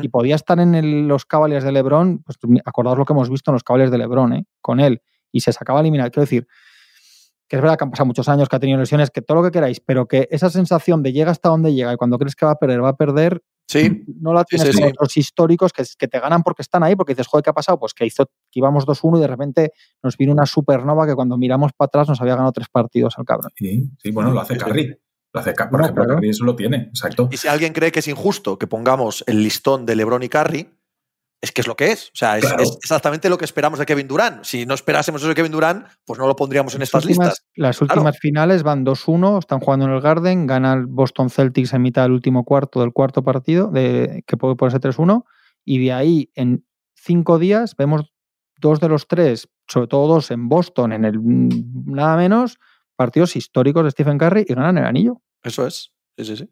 Y podía estar en los Cavaliers de LeBron, pues acordaos lo que hemos visto en los Cavaliers de LeBron, ¿eh? con él, y se sacaba a eliminar. Quiero decir, que es verdad que han pasado muchos años, que ha tenido lesiones, que todo lo que queráis, pero que esa sensación de llega hasta donde llega y cuando crees que va a perder, va a perder, Sí. No la tienes con otros históricos que, que, te ganan porque están ahí, porque dices, joder, ¿qué ha pasado? Pues que hizo que íbamos 2-1 y de repente nos vino una supernova que cuando miramos para atrás nos había ganado tres partidos al cabrón. Sí, sí bueno, lo hace Carri. Lo hace, por ejemplo, Carri eso lo tiene, exacto. Y si alguien cree que es injusto que pongamos el listón de LeBron y Carri, es que es lo que es. O sea, es, exactamente lo que esperamos de Kevin Durant. Si no esperásemos eso de Kevin Durant, pues no lo pondríamos en estas listas. Las últimas finales van 2-1, están jugando en el Garden, gana el Boston Celtics en mitad del último cuarto del cuarto partido, de, que puede ponerse 3-1, y de ahí en cinco días vemos dos de los tres, sobre todo dos en Boston, en el nada menos, partidos históricos de Stephen Curry y ganan el anillo. Eso es.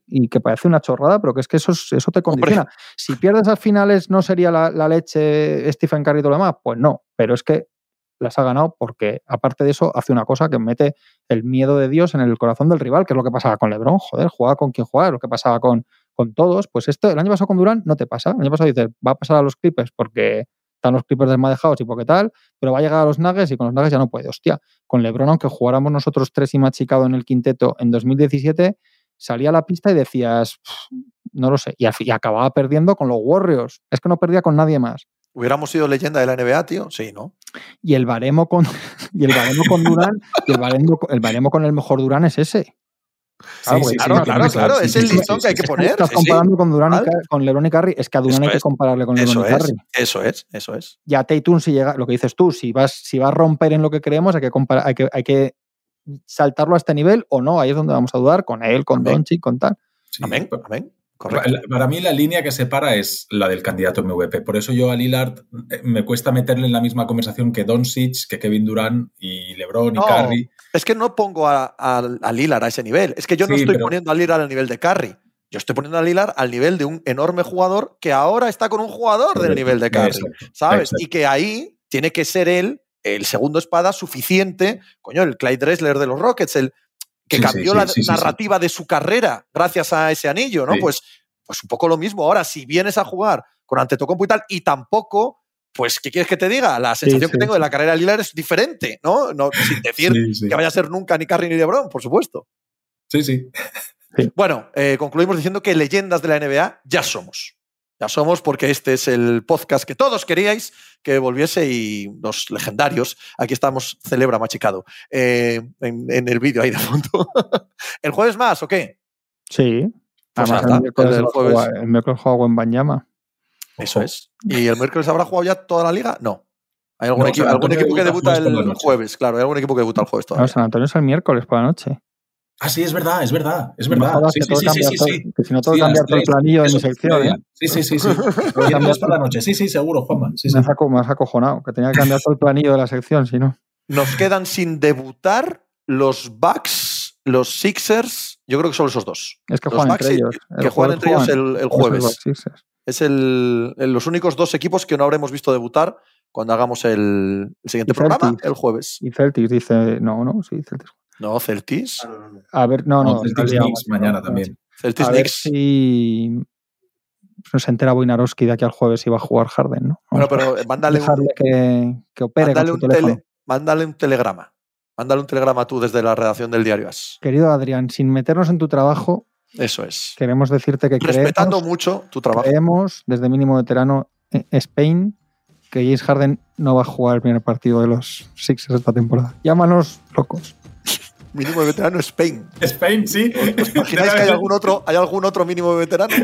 Y que parece una chorrada, pero que es que eso, eso te condiciona. Si pierdes al finales, ¿no sería la, leche Stephen Curry y todo lo demás? Pues no, pero es que las ha ganado porque, aparte de eso, hace una cosa que mete el miedo de Dios en el corazón del rival, que es lo que pasaba con LeBron. Joder, jugaba con quien jugaba, lo que pasaba con, con todos. Pues esto, el año pasado con Durán no te pasa. El año pasado dices, va a pasar a los Clippers porque están los Clippers desmadejados y porque tal, pero va a llegar a los Nuggets y con los Nuggets ya no puede. Hostia, con LeBron, aunque jugáramos nosotros tres y machicado en el quinteto en 2017, salía a la pista y decías, no lo sé, y, acababa perdiendo con los Warriors. Es que no perdía con nadie más. ¿Hubiéramos sido leyenda de la NBA, tío? Sí, ¿no? Y el baremo con, y el baremo con Durán, y el baremo, el baremo con el mejor Durán es ese. Claro, claro, claro, claro, es el listón que hay que poner. Estás comparando con Durán y, con LeBron y Curry, es que a Durán hay que compararle con LeBron y Curry. Eso es, eso es. Y a Tatum si llega, lo que dices tú, si vas, si va a romper en lo que creemos, hay que comparar, hay que, hay que saltarlo a este nivel o no. Ahí es donde vamos a dudar con él, con Donchi, con tal. amén, amén. Para mí la línea que separa es la del candidato MVP. Por eso yo a Lillard eh, me cuesta meterle en la misma conversación que Doncic, que Kevin Durant y LeBron y Curry. Es que no pongo a, a, Lillard a ese nivel. Es que yo no estoy poniendo a Lillard al nivel de Curry. Yo estoy poniendo a Lillard al nivel de un enorme jugador que ahora está con un jugador del nivel de Curry. ¿Sabes? Y que ahí tiene que ser él el segundo espada suficiente, coño, el Clyde Dressler de los Rockets, el que cambió la narrativa de su carrera gracias a ese anillo, ¿no? Pues, pues un poco lo mismo. Ahora, si vienes a jugar con Antetokounmpo y tal, y tampoco, pues, ¿qué quieres que te diga? La sensación que tengo de la carrera de Lillard es diferente, ¿no? no sin decir que vaya a ser nunca ni Curry ni LeBron, por supuesto. Sí, sí. Bueno, eh, concluimos diciendo que leyendas de la NBA ya somos. Ya somos porque este es el podcast que todos queríais que volviese y los legendarios, aquí estamos, celebra machicado, eh, en, el vídeo ahí de fondo. ¿El jueves más o qué? Sí. Pues Además, el, miércoles el, jueves. el miércoles juego en Banyama. Eso es. ¿Y el miércoles habrá jugado ya toda la liga? No. ¿Hay algún, equipo, algún equipo, que debuta el jueves? Claro, hay algún equipo que debuta el jueves todavía. No, San Antonio es el miércoles por la noche. Ah, sí, es verdad, es verdad, es verdad. sí, sí, sí, sí, sí, Que si no, todo sí, cambiar todo el planillo de mi sección, ¿eh? Sí, sí, sí. sí. Por la noche. Sí, sí, seguro, Juanma. Sí, me, Has me has acojonado, que tenía que cambiar todo el planillo de la sección, si no. Nos quedan sin debutar los Bucks, los Sixers. Yo creo que son esos dos. Es que juegan entre ellos. Que juegan entre ellos el, jueves. Es el, los únicos dos equipos que no habremos visto debutar cuando hagamos el, siguiente programa, el jueves. Y Celtics dice, no, no, sí, Celtics. No, Celtis. A ver, no, no. Celtics Knicks mañana también. Celtics a ver si se entera Boinarowski de aquí al jueves y va a jugar Harden, ¿no? bueno, pero mándale un, que, que opere mándale, un tele, mándale un telegrama. Mándale un telegrama tú desde la redacción del diario As. Querido Adrián, sin meternos en tu trabajo, Eso es. queremos decirte que Respetando creemos, mucho tu trabajo. creemos, desde mínimo veterano eh, Spain, que James Harden no va a jugar el primer partido de los Sixers esta temporada. Llámanos locos. Mínimo de veterano Spain. Spain, sí. ¿Os imagináis que hay algún otro, hay algún otro mínimo de veterano?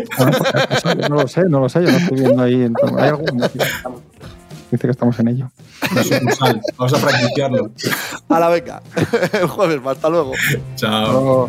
No lo sé, no lo sé, yo no estoy viendo ahí. entonces, ¿Hay algún motivo? Dice que estamos en ello. Vamos a practicarlo. A la venga. El jueves, hasta luego. Chao. Luego-